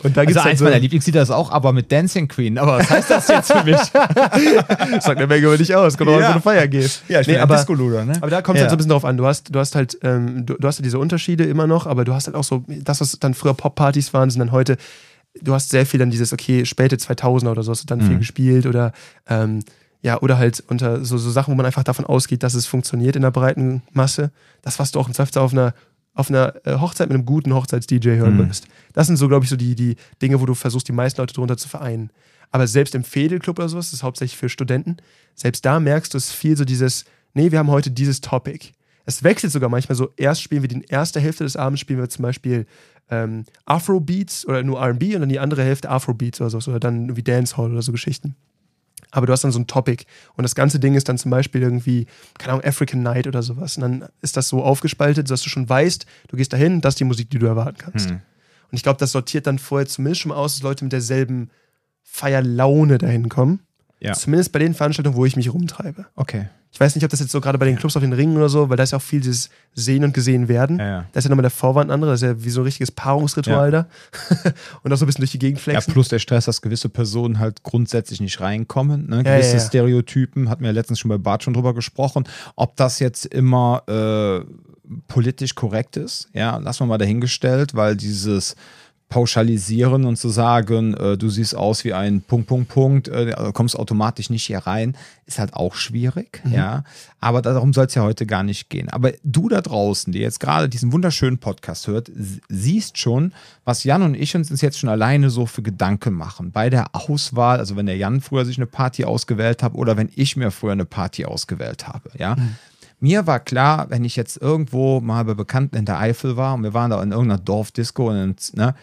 Und da Also gibt's halt eins so, meiner Lieblingslieder ist auch aber mit Dancing Queen. Aber was heißt das jetzt für mich? [LAUGHS] sagt eine Menge über dich aus, auch, wenn Ja. du eine Feier gehst. ja, ich Nee, aber- ein Disco-Luder, ne? Aber da kommt es Ja. halt so ein bisschen drauf an. Du hast, du hast halt, ähm, du, du hast halt diese Unterschiede immer noch, aber du hast halt auch so, das, was dann früher Pop-Partys waren, sind dann heute du hast sehr viel dann dieses, okay, späte 2000er oder so hast du dann viel Mhm. gespielt oder ähm, ja, oder halt unter so, so Sachen, wo man einfach davon ausgeht, dass es funktioniert in der breiten Masse. Das, was du auch im Zweifel auf einer, auf einer äh, Hochzeit mit einem guten Hochzeits-DJ hören Mhm. Das sind so, glaube ich, so die, die Dinge, wo du versuchst, die meisten Leute drunter zu vereinen. Aber selbst im Fädelclub oder sowas, das ist hauptsächlich für Studenten, selbst da merkst du es viel so dieses, nee, wir haben heute dieses Topic. Es wechselt sogar manchmal so, erst spielen wir die erste Hälfte des Abends, spielen wir zum Beispiel ähm, Afrobeats oder nur R&B und dann die andere Hälfte Afrobeats oder so, oder dann irgendwie Dancehall oder so Geschichten. Aber du hast dann so ein Topic und das ganze Ding ist dann zum Beispiel irgendwie, keine Ahnung, African Night oder sowas. Und dann ist das so aufgespaltet, dass du schon weißt, du gehst dahin, das ist die Musik, die du erwarten kannst. Hm. Und ich glaube, das sortiert dann vorher zumindest schon mal aus, dass Leute mit derselben Feierlaune dahin kommen. Ja. Zumindest bei den Veranstaltungen, wo ich mich rumtreibe. Okay. Ich weiß nicht, ob das jetzt so gerade bei den Clubs auf den Ringen oder so, weil da ist ja auch viel dieses Sehen und Gesehen werden. Ja, ja. Da ist ja nochmal der Vorwand andere, das ist ja wie so ein richtiges Paarungsritual da. [LAUGHS] und auch so ein bisschen durch die Gegend Ja, flexen. plus der Stress, dass gewisse Personen halt grundsätzlich nicht reinkommen. Ne? Ja, Gewisse ja, ja. Stereotypen, hatten wir letztens schon bei Bart schon drüber gesprochen. Ob das jetzt immer äh, politisch korrekt ist, ja, lassen wir mal dahingestellt, weil dieses Pauschalisieren und zu sagen, äh, du siehst aus wie ein Punkt, Punkt, Punkt, äh, also kommst automatisch nicht hier rein, ist halt auch schwierig, Mhm. ja. Aber darum soll es ja heute gar nicht gehen. Aber du da draußen, die jetzt gerade diesen wunderschönen Podcast hört, siehst schon, was Jan und ich uns jetzt schon alleine so für Gedanken machen. Bei der Auswahl, also wenn der Jan früher sich eine Party ausgewählt hat oder wenn ich mir früher eine Party ausgewählt habe, ja. Mir war klar, wenn ich jetzt irgendwo mal bei Bekannten in der Eifel war und wir waren da in irgendeiner Dorfdisco und ne,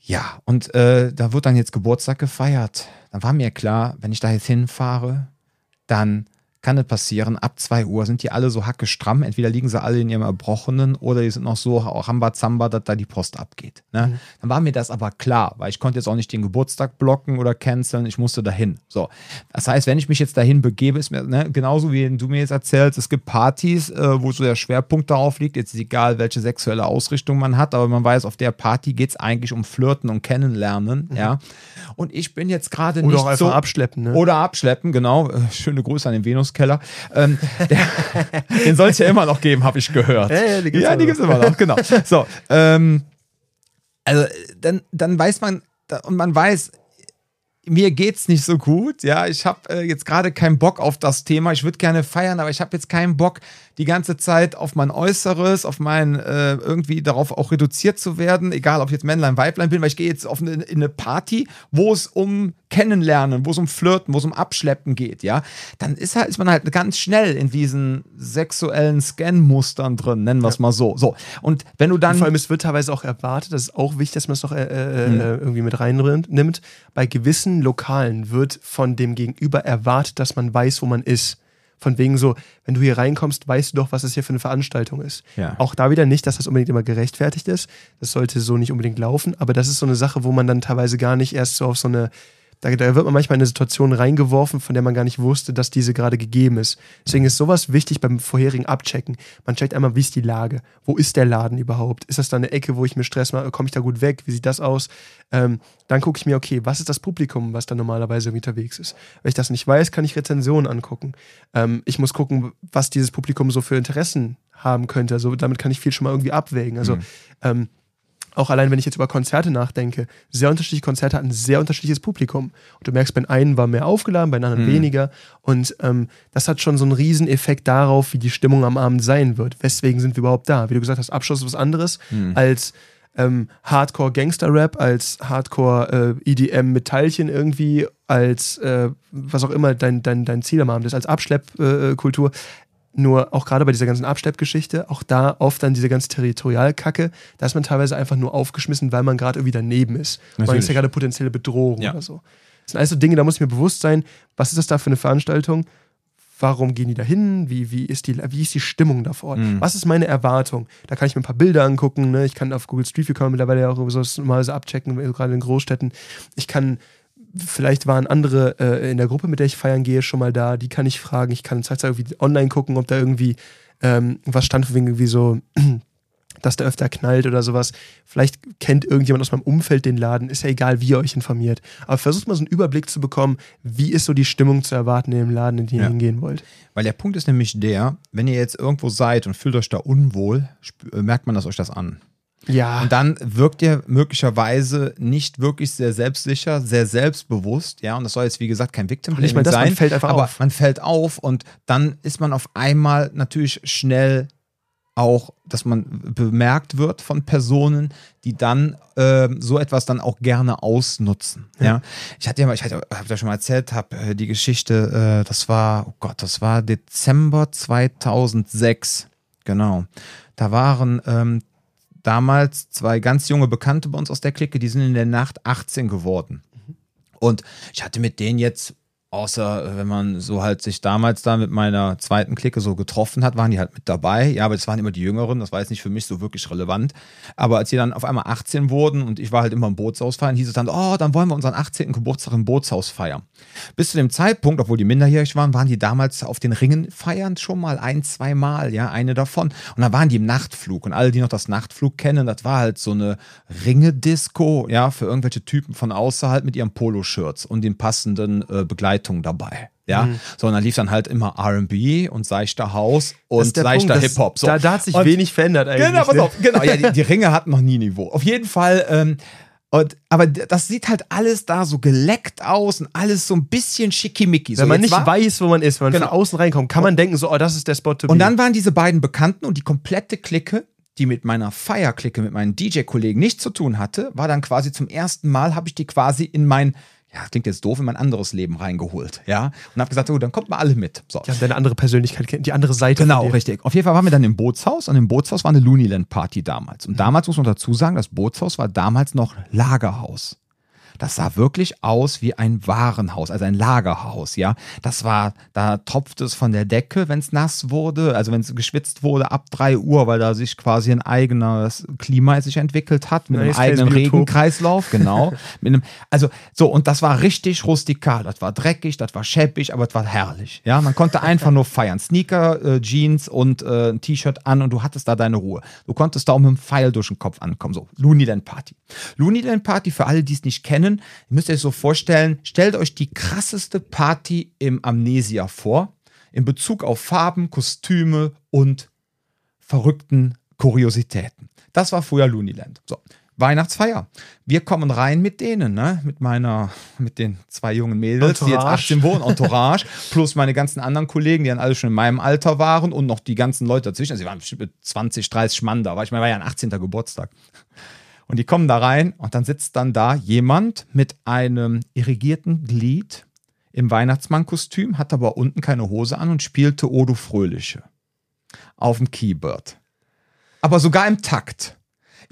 ja, und äh, da wird dann jetzt Geburtstag gefeiert. Dann war mir klar, wenn ich da jetzt hinfahre, dann kann es passieren, ab 2 Uhr sind die alle so hacke stramm. Entweder liegen sie alle in ihrem Erbrochenen oder die sind noch so Rambazamba, dass da die Post abgeht. Ne? Dann war mir das aber klar, weil ich konnte jetzt auch nicht den Geburtstag blocken oder canceln. Ich musste dahin. So. Das heißt, wenn ich mich jetzt dahin begebe, ist mir, ne, genauso wie du mir jetzt erzählst, es gibt Partys, äh, wo so der Schwerpunkt darauf liegt. Jetzt ist egal, welche sexuelle Ausrichtung man hat, aber man weiß, auf der Party geht es eigentlich um Flirten und Kennenlernen. Ja. Und ich bin jetzt gerade nicht Oder auch einfach so. abschleppen, ne? Oder abschleppen, genau. Äh, Schöne Grüße an den Venuskeller. Ähm, [LAUGHS] der, den soll es ja immer noch geben, habe ich gehört. Ja, ja, die gibt's ja, immer gibt es immer noch, genau. So, ähm, also dann, dann weiß man, und man weiß, mir geht's nicht so gut. Ja, ich habe äh, jetzt gerade keinen Bock auf das Thema. Ich würde gerne feiern, aber ich habe jetzt keinen Bock, die ganze Zeit auf mein Äußeres, auf mein äh, irgendwie darauf auch reduziert zu werden. Egal, ob ich jetzt Männlein, Weiblein bin, weil ich gehe jetzt auf eine, in eine Party, wo es um Kennenlernen, wo es um Flirten, wo es um Abschleppen geht. Ja, dann ist halt ist man halt ganz schnell in diesen sexuellen Scan-Mustern drin, nennen wir es mal so. So und wenn du dann Und vor allem, es wird teilweise auch erwartet, das ist auch wichtig, dass man es noch äh, äh, Mhm. äh, irgendwie mit reinnimmt. Bei gewissen Lokalen wird von dem Gegenüber erwartet, dass man weiß, wo man ist. Von wegen so, wenn du hier reinkommst, weißt du doch, was es hier für eine Veranstaltung ist. Ja. Auch da wieder nicht, dass das unbedingt immer gerechtfertigt ist. Das sollte so nicht unbedingt laufen, aber das ist so eine Sache, wo man dann teilweise gar nicht erst so auf so eine, da, da wird man manchmal in eine Situation reingeworfen, von der man gar nicht wusste, dass diese gerade gegeben ist. Deswegen ist sowas wichtig beim vorherigen Abchecken. Man checkt einmal, wie ist die Lage? Wo ist der Laden überhaupt? Ist das da eine Ecke, wo ich mir Stress mache? Komme ich da gut weg? Wie sieht das aus? Ähm, dann gucke ich mir, okay, was ist das Publikum, was da normalerweise unterwegs ist? Wenn ich das nicht weiß, kann ich Rezensionen angucken. Ähm, ich muss gucken, was dieses Publikum so für Interessen haben könnte. Also damit kann ich viel schon mal irgendwie abwägen. Also ähm, auch allein, wenn ich jetzt über Konzerte nachdenke, sehr unterschiedliche Konzerte hatten ein sehr unterschiedliches Publikum. Und du merkst, bei den einen war mehr aufgeladen, bei anderen Mhm. weniger. Und ähm, das hat schon so einen Riesen-Effekt darauf, wie die Stimmung am Abend sein wird. Weswegen sind wir überhaupt da? Wie du gesagt hast, Abschluss ist was anderes Mhm. als ähm, Hardcore-Gangster-Rap, als Hardcore-EDM-Metallchen irgendwie, als äh, was auch immer dein, dein, dein Ziel am Abend ist, als Abschleppkultur. Nur auch gerade bei dieser ganzen Abschleppgeschichte, auch da oft dann diese ganze Territorialkacke, da ist man teilweise einfach nur aufgeschmissen, weil man gerade irgendwie daneben ist. Man ist Natürlich. ja gerade potenzielle Bedrohung Ja. oder so. Das sind alles so Dinge, da muss ich mir bewusst sein, was ist das da für eine Veranstaltung? Warum gehen die da hin? Wie, wie, ist die, wie ist die Stimmung da vor Ort? Mhm. Was ist meine Erwartung? Da kann ich mir ein paar Bilder angucken. Ne? Ich kann auf Google Street View kann man mittlerweile ja auch so normalerweise abchecken, gerade in Großstädten. Ich kann, vielleicht waren andere äh, in der Gruppe, mit der ich feiern gehe, schon mal da. Die kann ich fragen. Ich kann zeitweise irgendwie online gucken, ob da irgendwie ähm, was stand, wegen irgendwie so, [CLEARS THROAT] dass der öfter knallt oder sowas. Vielleicht kennt irgendjemand aus meinem Umfeld den Laden, ist ja egal, wie ihr euch informiert. Aber versucht mal so einen Überblick zu bekommen, wie ist so die Stimmung zu erwarten in dem Laden, in den ihr Ja. hingehen wollt. Weil der Punkt ist nämlich der, wenn ihr jetzt irgendwo seid und fühlt euch da unwohl, äh, merkt man das euch das an. Ja. Und dann wirkt ihr möglicherweise nicht wirklich sehr selbstsicher, sehr selbstbewusst, ja. Und das soll jetzt, wie gesagt, kein Victim ich meine, das, sein. man fällt einfach aber auf. man fällt auf und dann ist man auf einmal natürlich schnell auch, dass man bemerkt wird von Personen, die dann äh, so etwas dann auch gerne ausnutzen. Ja, Ja. ich hatte ja mal, ich hatte, habe ja schon mal erzählt, habe äh, die Geschichte, äh, das war, oh Gott, das war Dezember 2006, genau. Da waren ähm, damals zwei ganz junge Bekannte bei uns aus der Clique, die sind in der Nacht 18 geworden. Und ich hatte mit denen jetzt, außer äh, wenn man so halt sich damals da mit meiner zweiten Clique so getroffen hat, waren die halt mit dabei. Ja, aber es waren immer die Jüngeren, das war jetzt nicht für mich so wirklich relevant. Aber als sie dann auf einmal 18 wurden und ich war halt immer im Bootshaus feiern, hieß es dann, oh, dann wollen wir unseren 18. Geburtstag im Bootshaus feiern. Bis zu dem Zeitpunkt, obwohl die minderjährig waren, waren die damals auf den Ringen feiern schon mal ein, zwei Mal, ja, eine davon. Und dann waren die im Nachtflug. Und alle, die noch das Nachtflug kennen, das war halt so eine Ringe-Disco, ja, für irgendwelche Typen von außerhalb mit ihren Poloshirts und den passenden äh, Begleitungen dabei. Ja, so, und dann lief dann halt immer RB und seichter Haus und seichter Hip-Hop. So. Da, da hat sich Und- wenig verändert eigentlich. Genau, pass ne? auf, genau. Ja, die, die Ringe hatten noch nie Niveau. Auf jeden Fall. Ähm, und, aber das sieht halt alles da so geleckt aus und alles so ein bisschen schickimicki. So, Wenn man nicht war- weiß, wo man ist, wenn man Genau. von außen reinkommt, kann man denken, so, oh, das ist der Spot to be. Und dann waren diese beiden Bekannten und die komplette Clique, die mit meiner Fire-Clique, mit meinen DJ-Kollegen nichts zu tun hatte, war dann quasi zum ersten Mal, habe ich die quasi in mein, ja, klingt jetzt doof, in mein anderes Leben reingeholt. Ja, und habe gesagt, so, dann kommt mal alle mit. So. die haben deine andere Persönlichkeit, die andere Seite. Genau, richtig. Auf jeden Fall waren wir dann im Bootshaus und im Bootshaus war eine Looneyland Party damals. Und damals muss man dazu sagen, das Bootshaus war damals noch Lagerhaus. Das sah wirklich aus wie ein Warenhaus, also ein Lagerhaus, ja. Das war, da tropfte es von der Decke, wenn es nass wurde, also wenn es geschwitzt wurde ab 3 Uhr, weil da sich quasi ein eigenes Klima sich entwickelt hat, mit Nice, einem eigenen. Regenkreislauf, genau. [LAUGHS] mit einem, also so, und das war richtig rustikal, das war dreckig, das war scheppig, aber es war herrlich, ja. Man konnte einfach nur feiern. Sneaker, äh, Jeans und äh, ein T-Shirt an und du hattest da deine Ruhe. Du konntest da auch mit dem Pfeil durch den Kopf ankommen, so. Looneyland Party. Looneyland Party, für alle, die es nicht kennen, ihr müsst euch so vorstellen, stellt euch die krasseste Party im Amnesia vor, in Bezug auf Farben, Kostüme und verrückten Kuriositäten. Das war früher Looneyland. So. Weihnachtsfeier. Wir kommen rein mit denen, ne? Mit meiner, mit den zwei jungen Mädels, die jetzt Entourage. 18 wohnen, Entourage, plus meine ganzen anderen Kollegen, die dann alle schon in meinem Alter waren und noch die ganzen Leute dazwischen. Also, sie waren bestimmt mit 20, 30 Mann da, weil ich meine, war ja ein 18. Geburtstag. Und die kommen da rein und dann sitzt dann da jemand mit einem irrigierten Glied im Weihnachtsmannkostüm, hat aber unten keine Hose an und spielte Odo Fröhliche auf dem Keyboard. Aber sogar im Takt.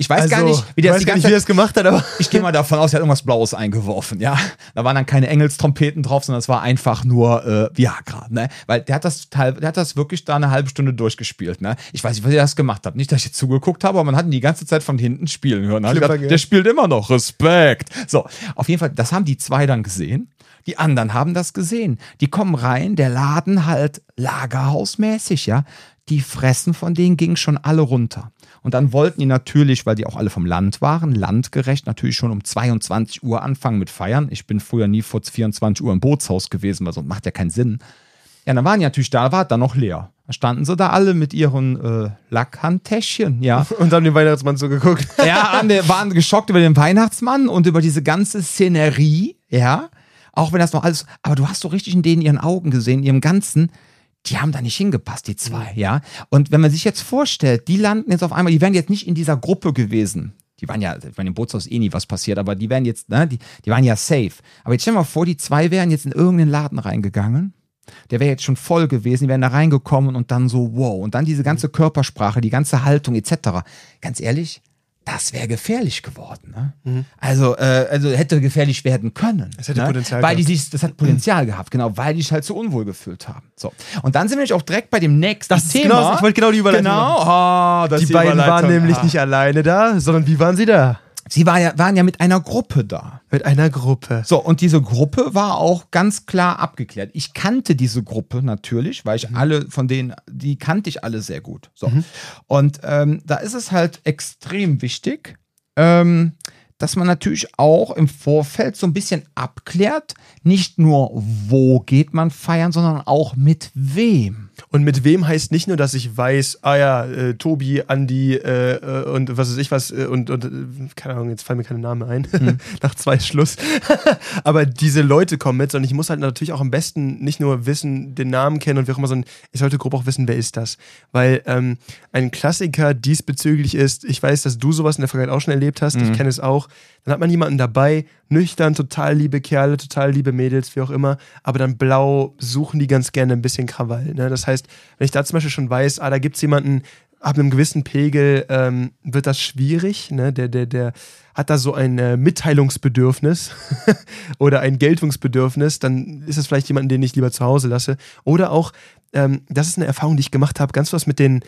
Ich weiß gar nicht, wie der das Also, nicht, wie es gemacht hat, aber ich gehe mal davon aus, er hat irgendwas Blaues eingeworfen, ja. Da waren dann keine Engelstrompeten drauf, sondern es war einfach nur äh, Viagra, ne? Weil der hat das Teil, der hat das wirklich da eine halbe Stunde durchgespielt, ne? Ich weiß nicht, was er das gemacht hat. Nicht, dass ich jetzt zugeguckt habe, aber man hat ihn die ganze Zeit von hinten spielen hören. Da hab ich Clipper, gedacht, gell? der spielt immer noch. Respekt. So, auf jeden Fall, das haben die zwei dann gesehen. Die anderen haben das gesehen. Die kommen rein, der Laden halt lagerhausmäßig, ja. Die Fressen von denen gingen schon alle runter. Und dann wollten die natürlich, weil die auch alle vom Land waren, landgerecht natürlich schon um 22 Uhr anfangen mit Feiern. Ich bin früher nie vor 24 Uhr im Bootshaus gewesen, weil sonst macht ja keinen Sinn. Ja, dann waren die natürlich da, war dann noch leer. Da standen sie da alle mit ihren äh, Lackhandtäschchen, ja. [LAUGHS] und haben den Weihnachtsmann so geguckt. [LAUGHS] Ja, waren geschockt über den Weihnachtsmann und über diese ganze Szenerie, ja. Auch wenn das noch alles, aber du hast so richtig in denen ihren Augen gesehen, ihrem Ganzen, die haben da nicht hingepasst, die zwei, ja. Und wenn man sich jetzt vorstellt, die landen jetzt auf einmal, die wären jetzt nicht in dieser Gruppe gewesen. Die waren ja, ich meine, im Bootshaus eh nie was passiert, aber die wären jetzt, ne, die, die waren ja safe. Aber jetzt stell dir mal vor, die zwei wären jetzt in irgendeinen Laden reingegangen. Der wäre jetzt schon voll gewesen, die wären da reingekommen und dann so, wow. Und dann diese ganze Körpersprache, die ganze Haltung etc. Ganz ehrlich, das wäre gefährlich geworden. Ne? Also, äh, also hätte gefährlich werden können. Es hätte ne? Potenzial Weil die gehabt. sich, das hat Potenzial gehabt, genau, weil die sich halt so unwohl gefühlt haben. So. Und dann sind wir nämlich auch direkt bei dem nächsten Das ist Thema. genau- ich wollte genau die Überleitung Genau, das Die ist beiden waren nämlich Ah. nicht alleine da, sondern wie waren sie da? Sie war ja, waren ja mit einer Gruppe da. Mit einer Gruppe. So, und diese Gruppe war auch ganz klar abgeklärt. Ich kannte diese Gruppe natürlich, weil ich alle von denen, die kannte ich alle sehr gut. So. Und ähm, da ist es halt extrem wichtig, ähm, dass man natürlich auch im Vorfeld so ein bisschen abklärt, nicht nur wo geht man feiern, sondern auch mit wem. Und mit wem heißt nicht nur, dass ich weiß, ah ja, äh, Tobi, Andi äh, äh und was weiß ich was äh, und, und äh, keine Ahnung, jetzt fallen mir keine Namen ein, hm. [LAUGHS] nach zwei Schluss. [LAUGHS] Aber diese Leute kommen mit, sondern ich muss halt natürlich auch am besten nicht nur wissen, den Namen kennen und wie auch immer, sondern ich sollte grob auch wissen, wer ist das. Weil ähm, ein Klassiker diesbezüglich ist, ich weiß, dass du sowas in der Vergangenheit auch schon erlebt hast, mhm. ich kenne es auch, dann hat man jemanden dabei, nüchtern, total liebe Kerle, total liebe Mädels, wie auch immer, aber dann blau suchen die ganz gerne ein bisschen Krawall. Ne? Das heißt, wenn ich da zum Beispiel schon weiß, ah, da gibt es jemanden, ab einem gewissen Pegel ähm, wird das schwierig, ne? der, der, der hat da so ein äh, Mitteilungsbedürfnis [LAUGHS] oder ein Geltungsbedürfnis, dann ist es vielleicht jemanden, den ich lieber zu Hause lasse. Oder auch, ähm, das ist eine Erfahrung, die ich gemacht habe, ganz was mit den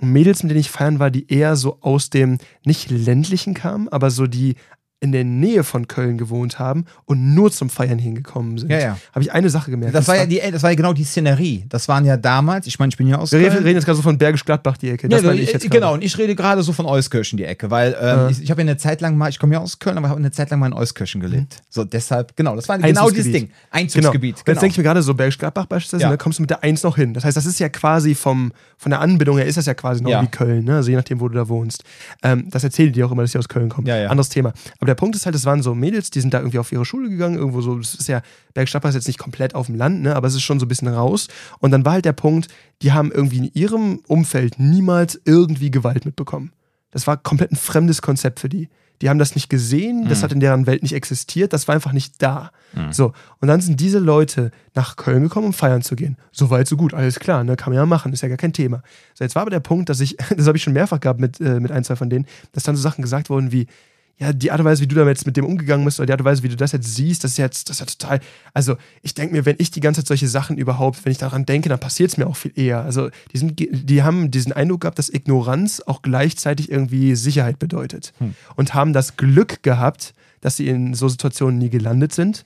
Mädels, mit denen ich feiern war, die eher so aus dem nicht ländlichen kamen, aber so die in der Nähe von Köln gewohnt haben und nur zum Feiern hingekommen sind. Ja, ja. Habe ich eine Sache gemerkt. Das war ja die, das war ja genau die Szenerie. Das waren ja damals, ich meine, ich bin ja aus Wir Köln. reden jetzt gerade so von Bergisch Gladbach die Ecke. Das ja, ich jetzt genau, und ich rede gerade so von Euskirchen die Ecke, weil ähm, ja. ich, ich habe ja eine Zeit lang mal, ich komme ja aus Köln, aber habe eine Zeit lang mal in Euskirchen gelebt. Mhm. So deshalb, genau, das war genau dieses Ding. Einzugsgebiet. Genau. genau. Jetzt denke ich mir gerade so, Bergisch Gladbach beispielsweise, ja. da kommst du mit der 1 noch hin. Das heißt, das ist ja quasi vom, von der Anbindung her ist das ja quasi noch wie Köln, ne? also je nachdem, wo du da wohnst. Ähm, das erzählen die auch immer, dass sie aus Köln kommen. Anderes Thema. Aber der Punkt ist halt, es waren so Mädels, die sind da irgendwie auf ihre Schule gegangen, irgendwo so, das ist ja, Bergstapper ist jetzt nicht komplett auf dem Land, ne, aber es ist schon so ein bisschen raus. Und dann war halt der Punkt, die haben irgendwie in ihrem Umfeld niemals irgendwie Gewalt mitbekommen. Das war komplett ein fremdes Konzept für die. Die haben das nicht gesehen, das mhm. hat in deren Welt nicht existiert, das war einfach nicht da. Mhm. So, und dann sind diese Leute nach Köln gekommen, um feiern zu gehen. So weit, so gut, alles klar, ne, kann man ja machen, ist ja gar kein Thema. So, jetzt war aber der Punkt, dass ich, [LAUGHS] das habe ich schon mehrfach gehabt mit, äh, mit ein, zwei von denen, dass dann so Sachen gesagt wurden wie, ja, die Art und Weise, wie du damit jetzt mit dem umgegangen bist, oder die Art und Weise, wie du das jetzt siehst, das ist jetzt, das ist ja total. Also, ich denke mir, wenn ich die ganze Zeit solche Sachen überhaupt, wenn ich daran denke, dann passiert es mir auch viel eher. Also, die, sind, die haben diesen Eindruck gehabt, dass Ignoranz auch gleichzeitig irgendwie Sicherheit bedeutet. Hm. Und haben das Glück gehabt, dass sie in so Situationen nie gelandet sind.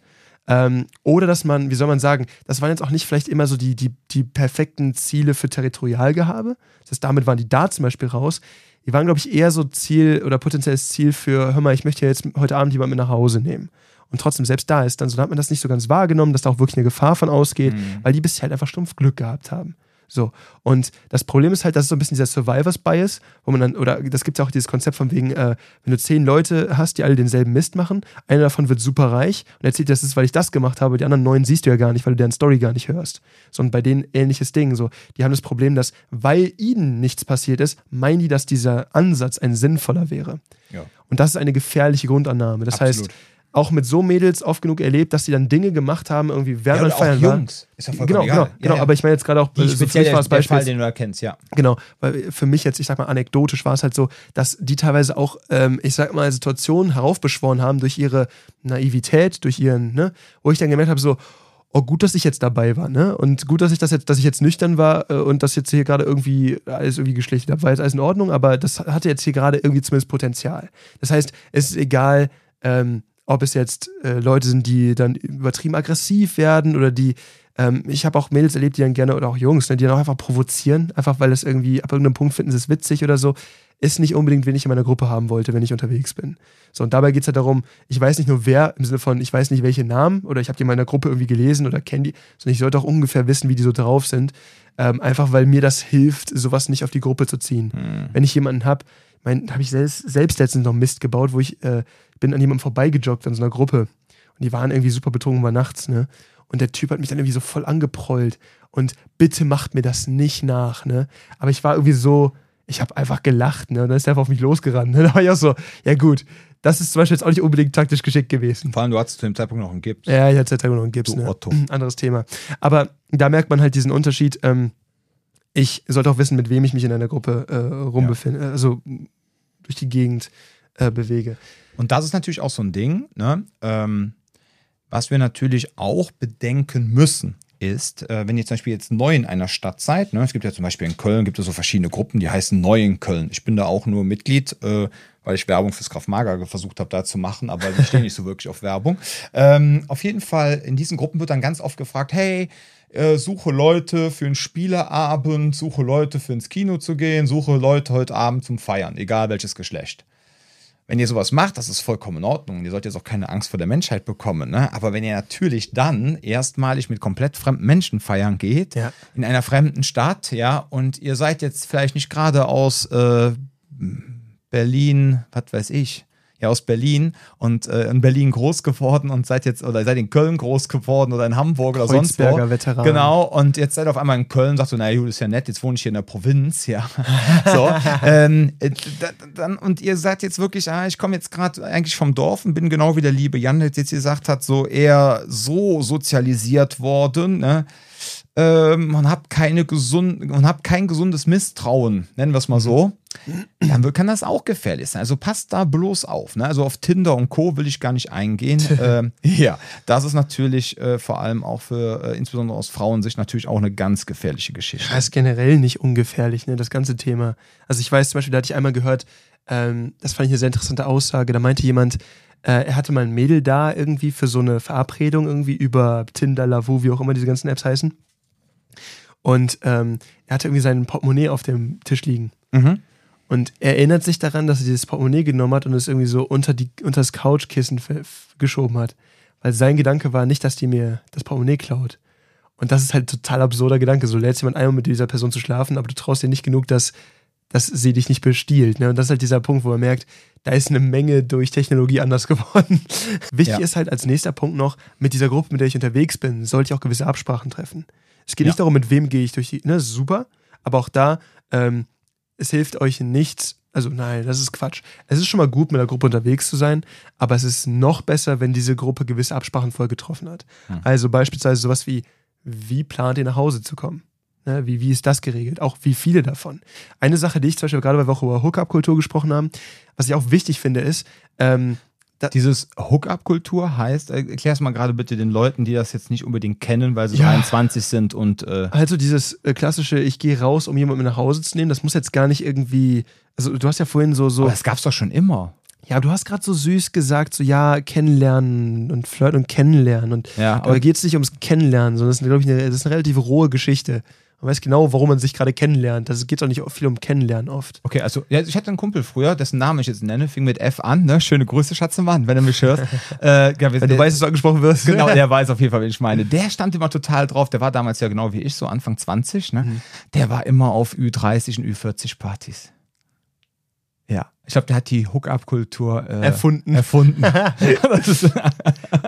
Ähm, oder dass man, wie soll man sagen, das waren jetzt auch nicht vielleicht immer so die, die, die perfekten Ziele für Territorialgehabe. Das heißt, damit waren die da zum Beispiel raus die waren, glaube ich, eher so Ziel oder potenzielles Ziel für, hör mal, ich möchte jetzt heute Abend jemand mit nach Hause nehmen. Und trotzdem, selbst da ist dann so, da hat man das nicht so ganz wahrgenommen, dass da auch wirklich eine Gefahr von ausgeht, mhm. weil die bisher halt einfach stumpf Glück gehabt haben. So. Und das Problem ist halt, dass es so ein bisschen dieser Survivors Bias, wo man dann, oder das gibt ja auch dieses Konzept von wegen, äh, wenn du zehn Leute hast, die alle denselben Mist machen, einer davon wird super reich und erzählt, das ist, weil ich das gemacht habe, die anderen neun siehst du ja gar nicht, weil du deren Story gar nicht hörst. Sondern bei denen ähnliches Ding. So, die haben das Problem, dass, weil ihnen nichts passiert ist, meinen die, dass dieser Ansatz ein sinnvoller wäre. Ja. Und das ist eine gefährliche Grundannahme. Das Absolut. heißt, auch mit so Mädels oft genug erlebt, dass sie dann Dinge gemacht haben, irgendwie während ja, man feiern war. Jungs. Ist ja vollkommen genau, egal. Genau, genau. Ja, ja. aber ich meine jetzt gerade auch Die so speziell der, der Fall, den du erkennst, ja. Genau, weil für mich jetzt, ich sag mal anekdotisch war es halt so, dass die teilweise auch, ähm, ich sag mal, Situationen heraufbeschworen haben durch ihre Naivität, durch ihren, ne, wo ich dann gemerkt habe, so, oh, gut, dass ich jetzt dabei war, ne? Und gut, dass ich das jetzt, dass ich jetzt nüchtern war äh, und das jetzt hier gerade irgendwie alles irgendwie geschlichtet habe. War jetzt alles in Ordnung, aber das hatte jetzt hier gerade irgendwie zumindest Potenzial. Das heißt, es ist egal, ähm, ob es jetzt äh, Leute sind, die dann übertrieben aggressiv werden oder die, ähm, ich habe auch Mädels erlebt, die dann gerne, oder auch Jungs, ne, die dann auch einfach provozieren, einfach weil es irgendwie, ab irgendeinem Punkt finden sie es witzig oder so, ist nicht unbedingt, wen ich in meiner Gruppe haben wollte, wenn ich unterwegs bin. So, und dabei geht es halt darum, ich weiß nicht nur wer, im Sinne von, ich weiß nicht welche Namen oder ich habe die in meiner Gruppe irgendwie gelesen oder kenne die, sondern ich sollte auch ungefähr wissen, wie die so drauf sind. Ähm, einfach weil mir das hilft, sowas nicht auf die Gruppe zu ziehen. Mhm. Wenn ich jemanden habe, habe ich selbst, selbst letztens noch Mist gebaut, wo ich äh, bin an jemandem vorbeigejoggt an so einer Gruppe. Und die waren irgendwie super betrunken, war nachts, ne? Und der Typ hat mich dann irgendwie so voll angeprollt. Und bitte macht mir das nicht nach, ne? Aber ich war irgendwie so, ich habe einfach gelacht, ne? Und dann ist er einfach auf mich losgerannt. Ne? [LAUGHS] Da war ich auch so, ja gut, das ist zum Beispiel jetzt auch nicht unbedingt taktisch geschickt gewesen. Vor allem, du hattest zu dem Zeitpunkt noch einen Gips. Ja, ich hatte zu dem Zeitpunkt noch einen Gips. Du ne? Otto. [CLEARS THROAT] Anderes Thema. Aber da merkt man halt diesen Unterschied. Ähm, ich sollte auch wissen, mit wem ich mich in einer Gruppe äh, rumbefinde, ja. also durch die Gegend äh, bewege. Und das ist natürlich auch so ein Ding, ne? ähm, was wir natürlich auch bedenken müssen, ist, äh, wenn ihr zum Beispiel jetzt neu in einer Stadt seid, ne? es gibt ja zum Beispiel in Köln, gibt es so verschiedene Gruppen, die heißen Neu in Köln. Ich bin da auch nur Mitglied, äh, weil ich Werbung fürs Kraft Mager versucht habe, da zu machen, aber ich stehe nicht so wirklich auf Werbung. Ähm, auf jeden Fall, in diesen Gruppen wird dann ganz oft gefragt, hey, äh, suche Leute für einen Spieleabend, suche Leute für ins Kino zu gehen, suche Leute heute Abend zum Feiern, egal welches Geschlecht. Wenn ihr sowas macht, das ist vollkommen in Ordnung. Ihr sollt jetzt auch keine Angst vor der Menschheit bekommen. Ne? Aber wenn ihr natürlich dann erstmalig mit komplett fremden Menschen feiern geht, Ja. in einer fremden Stadt, ja, und ihr seid jetzt vielleicht nicht gerade aus äh, Berlin, was weiß ich, ja, aus Berlin und äh, in Berlin groß geworden und seid jetzt, oder seid in Köln groß geworden oder in Hamburg oder sonst wo. Veteran. Genau, und jetzt seid ihr auf einmal in Köln und sagt so, naja, gut, ist ja nett, jetzt wohne ich hier in der Provinz, ja. [LAUGHS] so, ähm, äh, da- dann, und ihr seid jetzt wirklich, ah, ich komme jetzt gerade eigentlich vom Dorf und bin genau wie der liebe Jan jetzt gesagt hat, so eher so sozialisiert worden, ne? Ähm, man hat keine gesund, man hat kein gesundes Misstrauen, nennen wir es mal so, dann kann das auch gefährlich sein. Also passt da bloß auf. Ne? Also auf Tinder und Co. will ich gar nicht eingehen. [LAUGHS] ähm, ja, das ist natürlich äh, vor allem auch für, äh, insbesondere aus Frauensicht, natürlich auch eine ganz gefährliche Geschichte. Ja, ist generell nicht ungefährlich, ne, das ganze Thema. Also ich weiß zum Beispiel, da hatte ich einmal gehört, ähm, das fand ich eine sehr interessante Aussage, da meinte jemand, äh, er hatte mal ein Mädel da irgendwie für so eine Verabredung irgendwie über Tinder, Lavu, wie auch immer diese ganzen Apps heißen. Und ähm, er hatte irgendwie sein Portemonnaie auf dem Tisch liegen. Mhm. Und er erinnert sich daran, dass er dieses Portemonnaie genommen hat und es irgendwie so unter, die, unter das Couchkissen geschoben hat. Weil sein Gedanke war nicht, dass die mir das Portemonnaie klaut. Und das ist halt ein total absurder Gedanke. So lädst jemand ein, um mit dieser Person zu schlafen, aber du traust dir nicht genug, dass, dass sie dich nicht bestiehlt. Ne? Und das ist halt dieser Punkt, wo man merkt, da ist eine Menge durch Technologie anders [LAUGHS] geworden. Wichtig Ja. ist halt als nächster Punkt noch, mit dieser Gruppe, mit der ich unterwegs bin, sollte ich auch gewisse Absprachen treffen. Es geht Ja. nicht darum, mit wem gehe ich durch die, ne, super, aber auch da, ähm, es hilft euch nichts. Also nein, das ist Quatsch. Es ist schon mal gut, mit der Gruppe unterwegs zu sein, aber es ist noch besser, wenn diese Gruppe gewisse Absprachen voll getroffen hat. Hm. Also beispielsweise sowas wie, wie plant ihr nach Hause zu kommen? Ne, wie, wie ist das geregelt? Auch wie viele davon? Eine Sache, die ich zum Beispiel gerade, wir auch über Hookup-Kultur gesprochen haben, was ich auch wichtig finde, ist, ähm, Dieses Hookup-Kultur heißt, äh, erklär es mal gerade bitte den Leuten, die das jetzt nicht unbedingt kennen, weil sie Ja. 23 sind und äh, Also dieses äh, klassische, ich gehe raus, um jemanden mit nach Hause zu nehmen, das muss jetzt gar nicht irgendwie, also du hast ja vorhin so, so aber das gab's doch schon immer. ja, du hast gerade so süß gesagt, so ja, kennenlernen und Flirt und kennenlernen und Ja, aber geht es nicht ums Kennenlernen, sondern das ist, glaube ich, eine, das ist eine relativ rohe Geschichte. Man weiß genau, warum man sich gerade kennenlernt. Das geht doch nicht viel um Kennenlernen oft. Okay, also ja, ich hatte einen Kumpel früher, dessen Namen ich jetzt nenne, fing mit F an, ne? Schöne Grüße, Schatzemann, wenn du mich hörst. [LAUGHS] äh, ja, wir, Wenn du der- weißt, dass du angesprochen wirst. Genau, [LAUGHS] der weiß auf jeden Fall, wen ich meine. Der stand immer total drauf. Der war damals ja genau wie ich, so Anfang 20. Ne? Der war immer auf Ü30 und Ü40 Partys. Ja, ich glaube, der hat die Hookup-Kultur äh, Erfunden. erfunden. [LAUGHS] das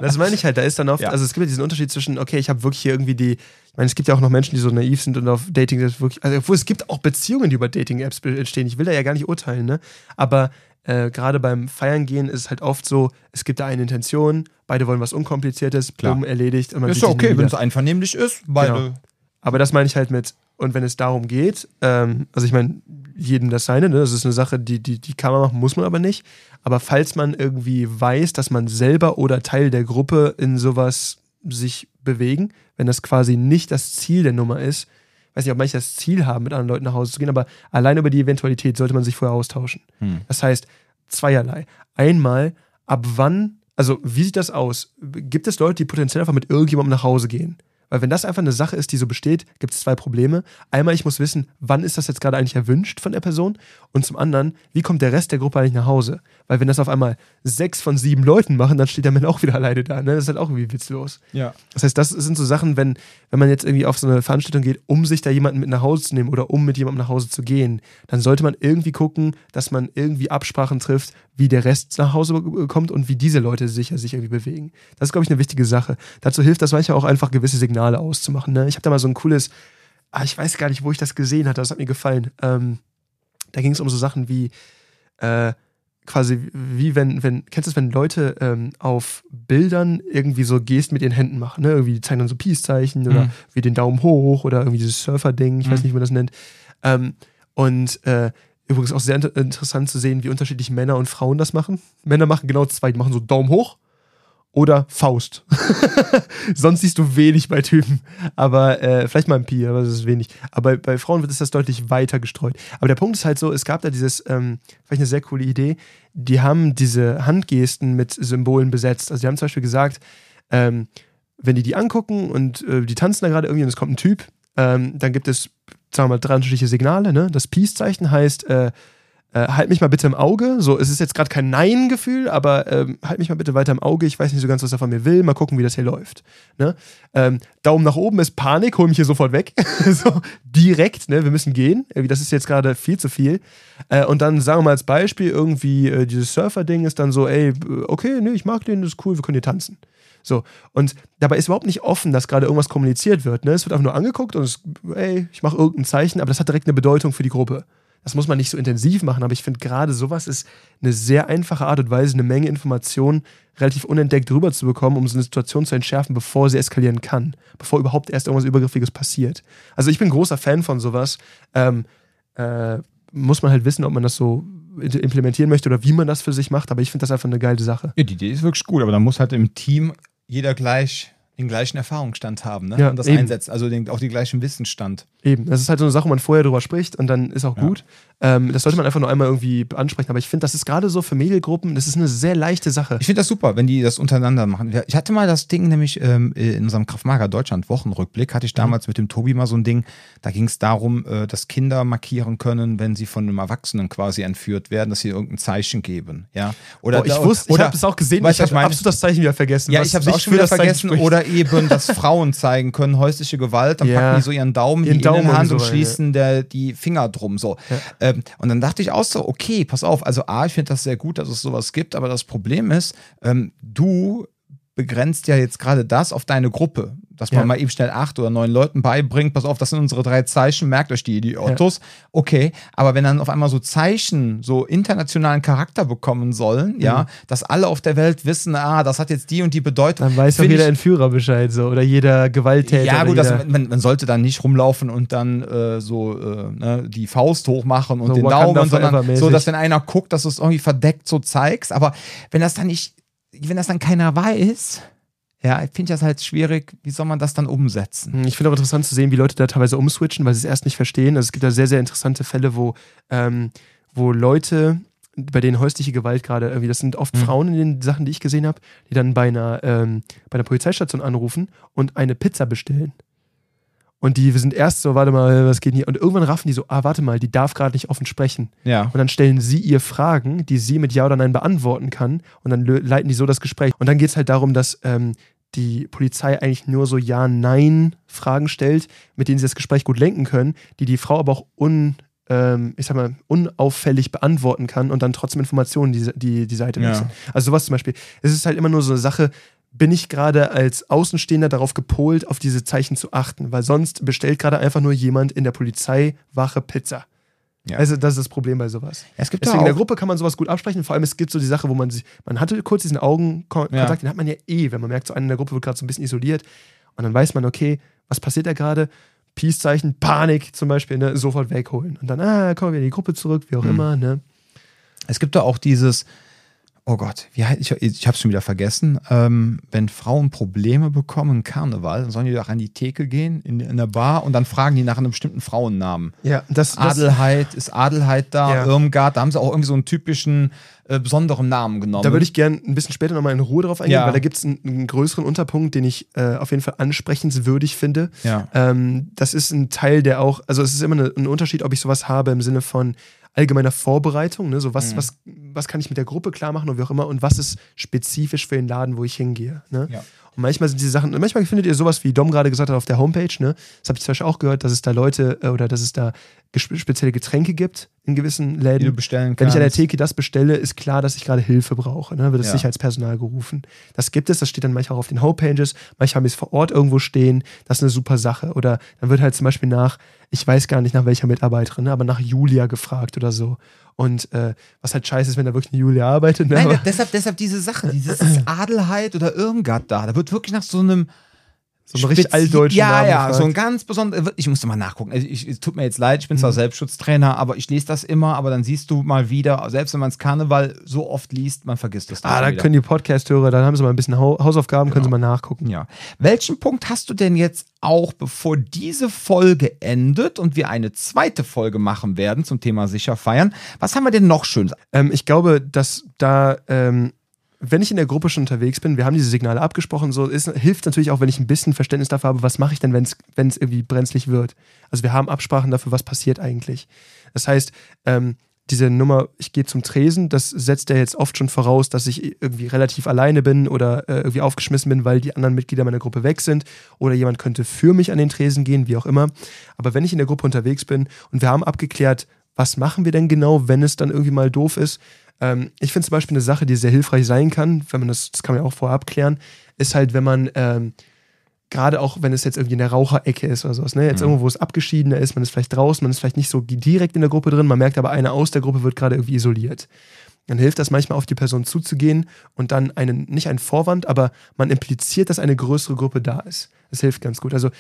Das meine ich halt, da ist dann oft, Ja. also es gibt ja diesen Unterschied zwischen, okay, ich habe wirklich hier irgendwie die, ich meine, es gibt ja auch noch Menschen, die so naiv sind und auf Dating-Apps wirklich, also obwohl es gibt auch Beziehungen, die über Dating-Apps entstehen. Ich will da ja gar nicht urteilen, ne? Aber äh, gerade beim Feiern gehen ist es halt oft so, es gibt da eine Intention, beide wollen was Unkompliziertes, Klar. bumm, erledigt. Und man ist ja okay, wenn es einvernehmlich ist. Beide. Genau. Aber das meine ich halt mit, und wenn es darum geht, ähm, also ich meine, jedem das seine, ne? das ist eine Sache, die, die, die kann man machen, muss man aber nicht. Aber falls man irgendwie weiß, dass man selber oder Teil der Gruppe in sowas sich bewegen, wenn das quasi nicht das Ziel der Nummer ist, weiß nicht, ob manche das Ziel haben, mit anderen Leuten nach Hause zu gehen, aber allein über die Eventualität sollte man sich vorher austauschen. Hm. Das heißt, zweierlei. Einmal, ab wann, also wie sieht das aus? Gibt es Leute, die potenziell einfach mit irgendjemandem nach Hause gehen? Weil wenn das einfach eine Sache ist, die so besteht, gibt es zwei Probleme. Einmal, ich muss wissen, wann ist das jetzt gerade eigentlich erwünscht von der Person? Und zum anderen, wie kommt der Rest der Gruppe eigentlich nach Hause? Weil wenn das auf einmal sechs von sieben Leuten machen, dann steht der Mann auch wieder alleine da. Ne? Das ist halt auch irgendwie witzlos. Ja. Das heißt, das sind so Sachen, wenn, wenn man jetzt irgendwie auf so eine Veranstaltung geht, um sich da jemanden mit nach Hause zu nehmen oder um mit jemandem nach Hause zu gehen, dann sollte man irgendwie gucken, dass man irgendwie Absprachen trifft, wie der Rest nach Hause kommt und wie diese Leute sich, sich irgendwie bewegen. Das ist, glaube ich, eine wichtige Sache. Dazu hilft das manchmal auch einfach, gewisse Signale auszumachen. Ne? Ich habe da mal so ein cooles, ah, ich weiß gar nicht, wo ich das gesehen hatte, das hat mir gefallen. Ähm, da ging es um so Sachen wie, äh, quasi wie wenn, wenn, kennst du es, wenn Leute ähm, auf Bildern irgendwie so Gesten mit ihren Händen machen, ne? Irgendwie zeigen dann so Peace-Zeichen oder Mhm. wie den Daumen hoch oder irgendwie dieses Surfer-Ding, ich weiß Mhm. nicht, wie man das nennt. Ähm, und äh, übrigens auch sehr inter interessant zu sehen, wie unterschiedlich Männer und Frauen das machen. Männer machen genau zwei, die machen so Daumen hoch oder Faust. [LAUGHS] Sonst siehst du wenig bei Typen. Aber äh, vielleicht mal ein Pi, aber das ist wenig. Aber bei, Frauen wird es das deutlich weiter gestreut. Aber der Punkt ist halt so, es gab da dieses, ähm, vielleicht eine sehr coole Idee, die haben diese Handgesten mit Symbolen besetzt. Also die haben zum Beispiel gesagt, ähm, wenn die die angucken und äh, die tanzen da gerade irgendwie und es kommt ein Typ, ähm, dann gibt es, sagen wir mal, drei unterschiedliche Signale. Ne? Das Peace-Zeichen heißt, äh, äh, halt mich mal bitte im Auge. So, es ist jetzt gerade kein Nein-Gefühl, aber ähm, halt mich mal bitte weiter im Auge. Ich weiß nicht so ganz, was er von mir will. Mal gucken, wie das hier läuft. Ne? Ähm, Daumen nach oben ist Panik, hol mich hier sofort weg. [LAUGHS] so, direkt, ne? Wir müssen gehen. Das ist jetzt gerade viel zu viel. Äh, und dann sagen wir mal als Beispiel, irgendwie, äh, dieses Surfer-Ding ist dann so, ey, okay, nee, ich mag den, das ist cool, wir können hier tanzen. So, und dabei ist überhaupt nicht offen, dass gerade irgendwas kommuniziert wird. Ne? Es wird einfach nur angeguckt und es, ey, ich mache irgendein Zeichen, aber das hat direkt eine Bedeutung für die Gruppe. Das muss man nicht so intensiv machen, aber ich finde gerade sowas ist eine sehr einfache Art und Weise, eine Menge Informationen relativ unentdeckt rüberzubekommen, um so eine Situation zu entschärfen, bevor sie eskalieren kann, bevor überhaupt erst irgendwas Übergriffiges passiert. Also ich bin großer Fan von sowas. Ähm, äh, muss man halt wissen, ob man das so implementieren möchte oder wie man das für sich macht, aber ich finde das einfach eine geile Sache. Ja, die Idee ist wirklich gut, aber da muss halt im Team jeder gleich den gleichen Erfahrungsstand haben ne? Ja, und das eben. einsetzen, also den, auch den gleichen Wissensstand. Eben, das ist halt so eine Sache, wo man vorher drüber spricht und dann ist auch Ja. gut. Ähm, das sollte man einfach nur einmal irgendwie ansprechen, aber ich finde, das ist gerade so für Mediengruppen, das ist eine sehr leichte Sache. Ich finde das super, wenn die das untereinander machen. Ich hatte mal das Ding nämlich ähm, in unserem Kraftmager Deutschland Wochenrückblick, hatte ich damals mit dem Tobi mal so ein Ding, da ging es darum, äh, dass Kinder markieren können, wenn sie von einem Erwachsenen quasi entführt werden, dass sie irgendein Zeichen geben. Ja? Oder, Boah, ich wusste, ich oder- habe es auch gesehen, weißt ich habe absolut das Zeichen wieder vergessen. Ja, ich habe es auch schon wieder vergessen. Oder eben, dass [LAUGHS] Frauen zeigen können, häusliche Gewalt, dann Ja. packen die so ihren Daumen Ihren Daumen in die Hand irgendwie und so rein, schließen der, die Finger drum. So. Ähm, und dann dachte ich auch so, okay, pass auf, also A, ich finde das sehr gut, dass es sowas gibt, aber das Problem ist, ähm, du begrenzt ja jetzt gerade das auf deine Gruppe. Dass man Ja. mal eben schnell acht oder neun Leuten beibringt, pass auf, das sind unsere drei Zeichen, merkt euch die Idiotos. Okay, aber wenn dann auf einmal so Zeichen so internationalen Charakter bekommen sollen, ja, dass alle auf der Welt wissen, ah, das hat jetzt die und die Bedeutung. Dann weiß find jeder ich- Entführer Bescheid so oder jeder Gewalttäter. ja, gut, das, man, man sollte dann nicht rumlaufen und dann äh, so äh, ne, die Faust hochmachen und So den Daumen, sondern so, dass wenn einer guckt, dass du es irgendwie verdeckt so zeigst. Aber wenn das dann nicht, wenn das dann keiner weiß, ja, ich finde das halt schwierig, wie soll man das dann umsetzen? Hm, Ich finde auch interessant zu sehen, wie Leute da teilweise umswitchen, weil sie es erst nicht verstehen. Also es gibt da sehr, sehr interessante Fälle, wo, ähm, wo Leute, bei denen häusliche Gewalt gerade irgendwie, das sind oft Mhm. Frauen in den Sachen, die ich gesehen habe, die dann bei einer, ähm, bei einer Polizeistation anrufen und eine Pizza bestellen. Und die sind erst so, warte mal, was geht hier? Und irgendwann raffen die so, ah, warte mal, die darf gerade nicht offen sprechen. Ja. Und dann stellen sie ihr Fragen, die sie mit Ja oder Nein beantworten kann. Und dann leiten die so das Gespräch. Und dann geht es halt darum, dass ähm, die Polizei eigentlich nur so Ja-Nein-Fragen stellt, mit denen sie das Gespräch gut lenken können, die die Frau aber auch un, ähm, ich sag mal, unauffällig beantworten kann und dann trotzdem Informationen die, die, die Seite Ja. wechseln. Also sowas zum Beispiel. Es ist halt immer nur so eine Sache, bin ich gerade als Außenstehender darauf gepolt, auf diese Zeichen zu achten, weil sonst bestellt gerade einfach nur jemand in der Polizeiwache Pizza. Ja. Also das ist das Problem bei sowas. Es gibt Deswegen ja in der Gruppe kann man sowas gut absprechen. Vor allem es gibt so die Sache, wo man sich, man hatte kurz diesen Augenkontakt, Ja. den hat man ja eh, wenn man merkt, so einer in der Gruppe wird gerade so ein bisschen isoliert. Und dann weiß man, okay, was passiert da gerade? Peace-Zeichen, Panik zum Beispiel, ne? sofort wegholen. Und dann, ah, kommen wir in die Gruppe zurück, wie auch Mhm. immer. Ne? es gibt da auch dieses, oh Gott, wie, heißt- ich, ich habe es schon wieder vergessen, ähm, wenn Frauen Probleme bekommen, Karneval, dann sollen die doch an die Theke gehen, in, in der Bar und dann fragen die nach einem bestimmten Frauennamen. Ja, das, das Adelheid, ist Adelheid da, Ja. Irmgard, da haben sie auch irgendwie so einen typischen äh, besonderen Namen genommen. Da würde ich gerne ein bisschen später nochmal in Ruhe drauf eingehen, Ja. weil da gibt es einen, einen größeren Unterpunkt, den ich äh, auf jeden Fall ansprechenswürdig finde. ja. Ähm, das ist ein Teil, der auch, also es ist immer eine, ein Unterschied, ob ich sowas habe im Sinne von allgemeiner Vorbereitung, ne? so was, Mhm. was, was kann ich mit der Gruppe klar machen und wie auch immer und was ist spezifisch für den Laden, wo ich hingehe. Ne? Ja. Und manchmal sind diese Sachen, manchmal findet ihr sowas, wie Dom gerade gesagt hat, auf der Homepage, ne? Das habe ich zum Beispiel auch gehört, dass es da Leute äh, oder dass es da spezielle Getränke gibt in gewissen die du Läden. bestellen kannst. Wenn ich an der Theke das bestelle, ist klar, dass ich gerade Hilfe brauche. Ne? Wird das Ja. Sicherheitspersonal gerufen. Das gibt es, das steht dann manchmal auch auf den Homepages, manchmal haben wir es vor Ort irgendwo stehen. Das ist eine super Sache. Oder dann wird halt zum Beispiel nach, ich weiß gar nicht nach welcher Mitarbeiterin, ne? aber nach Julia gefragt oder so. Und äh, was halt scheiße ist, wenn da wirklich eine Julia arbeitet. Ne? Nein, deshalb, deshalb diese Sache, dieses Adelheid oder Irmgard da, da wird wirklich nach so einem so ein richtig altdeutschen Ja, Namen ja, gefragt. so ein ganz besonderer. Ich musste mal nachgucken. Also ich, es tut mir jetzt leid, ich bin zwar Mhm. Selbstschutztrainer, aber ich lese das immer, aber dann siehst du mal wieder, selbst wenn man es Karneval so oft liest, man vergisst es dann Ah, da wieder. können die Podcast-Hörer, dann haben sie mal ein bisschen Hau- Hausaufgaben, können sie Genau. mal nachgucken. Ja. Welchen Punkt hast du denn jetzt auch, bevor diese Folge endet und wir eine zweite Folge machen werden zum Thema sicher feiern? Was haben wir denn noch Schönes? Ähm, ich glaube, dass da, ähm, wenn ich in der Gruppe schon unterwegs bin, wir haben diese Signale abgesprochen, so ist, hilft natürlich auch, wenn ich ein bisschen Verständnis dafür habe, was mache ich denn, wenn es irgendwie brenzlig wird. Also wir haben Absprachen dafür, was passiert eigentlich. Das heißt, ähm, diese Nummer, ich gehe zum Tresen, das setzt ja jetzt oft schon voraus, dass ich irgendwie relativ alleine bin oder äh, irgendwie aufgeschmissen bin, weil die anderen Mitglieder meiner Gruppe weg sind oder jemand könnte für mich an den Tresen gehen, wie auch immer. Aber wenn ich in der Gruppe unterwegs bin und wir haben abgeklärt, was machen wir denn genau, wenn es dann irgendwie mal doof ist. Ähm, ich finde zum Beispiel eine Sache, die sehr hilfreich sein kann, wenn man das, das kann man ja auch vorab klären, ist halt, wenn man ähm, gerade auch wenn es jetzt irgendwie in der Raucherecke ist oder sowas, ne? Jetzt mhm. irgendwo, wo es abgeschiedener ist, man ist vielleicht draußen, man ist vielleicht nicht so direkt in der Gruppe drin, man merkt aber, einer aus der Gruppe wird gerade irgendwie isoliert. Dann hilft das manchmal auf die Person zuzugehen und dann einen, nicht einen Vorwand, aber man impliziert, dass eine größere Gruppe da ist. Das hilft ganz gut. Also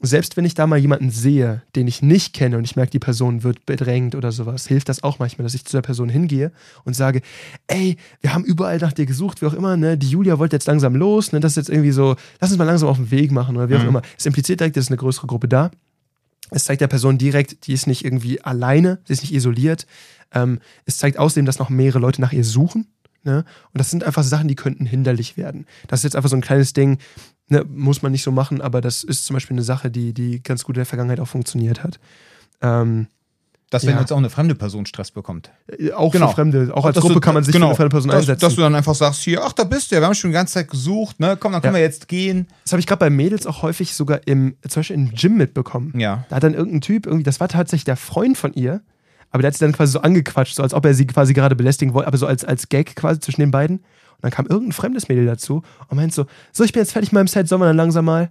selbst wenn ich da mal jemanden sehe, den ich nicht kenne und ich merke, die Person wird bedrängt oder sowas, hilft das auch manchmal, dass ich zu der Person hingehe und sage, ey, wir haben überall nach dir gesucht, wie auch immer, ne? Die Julia wollte jetzt langsam los, ne? Das ist jetzt irgendwie so, lass uns mal langsam auf den Weg machen oder wie auch mhm. immer. Es impliziert direkt, es ist eine größere Gruppe da. Es zeigt der Person direkt, die ist nicht irgendwie alleine, sie ist nicht isoliert. Ähm, es zeigt außerdem, dass noch mehrere Leute nach ihr suchen. Ne? Und das sind einfach Sachen, die könnten hinderlich werden. Das ist jetzt einfach so ein kleines Ding, Ne, muss man nicht so machen, aber das ist zum Beispiel eine Sache, die, die ganz gut in der Vergangenheit auch funktioniert hat. Ähm, dass wenn ja. jetzt auch eine fremde Person Stress bekommt. Äh, auch genau. für Fremde, auch als Gruppe du, kann man sich genau, für eine fremde Person dass, einsetzen. Dass du dann einfach sagst, hier, ach, da bist du ja, wir haben schon die ganze Zeit gesucht, ne? Komm, dann können ja. wir jetzt gehen. Das habe ich gerade bei Mädels auch häufig sogar im, zum Beispiel im Gym mitbekommen. Ja. Da hat dann irgendein Typ, irgendwie, das war tatsächlich der Freund von ihr, aber der hat sie dann quasi so angequatscht, so als ob er sie quasi gerade belästigen wollte, aber so als, als Gag quasi zwischen den beiden. Dann kam irgendein fremdes Mädel dazu und meint so, so, ich bin jetzt fertig mit meinem Set, sollen wir dann langsam mal?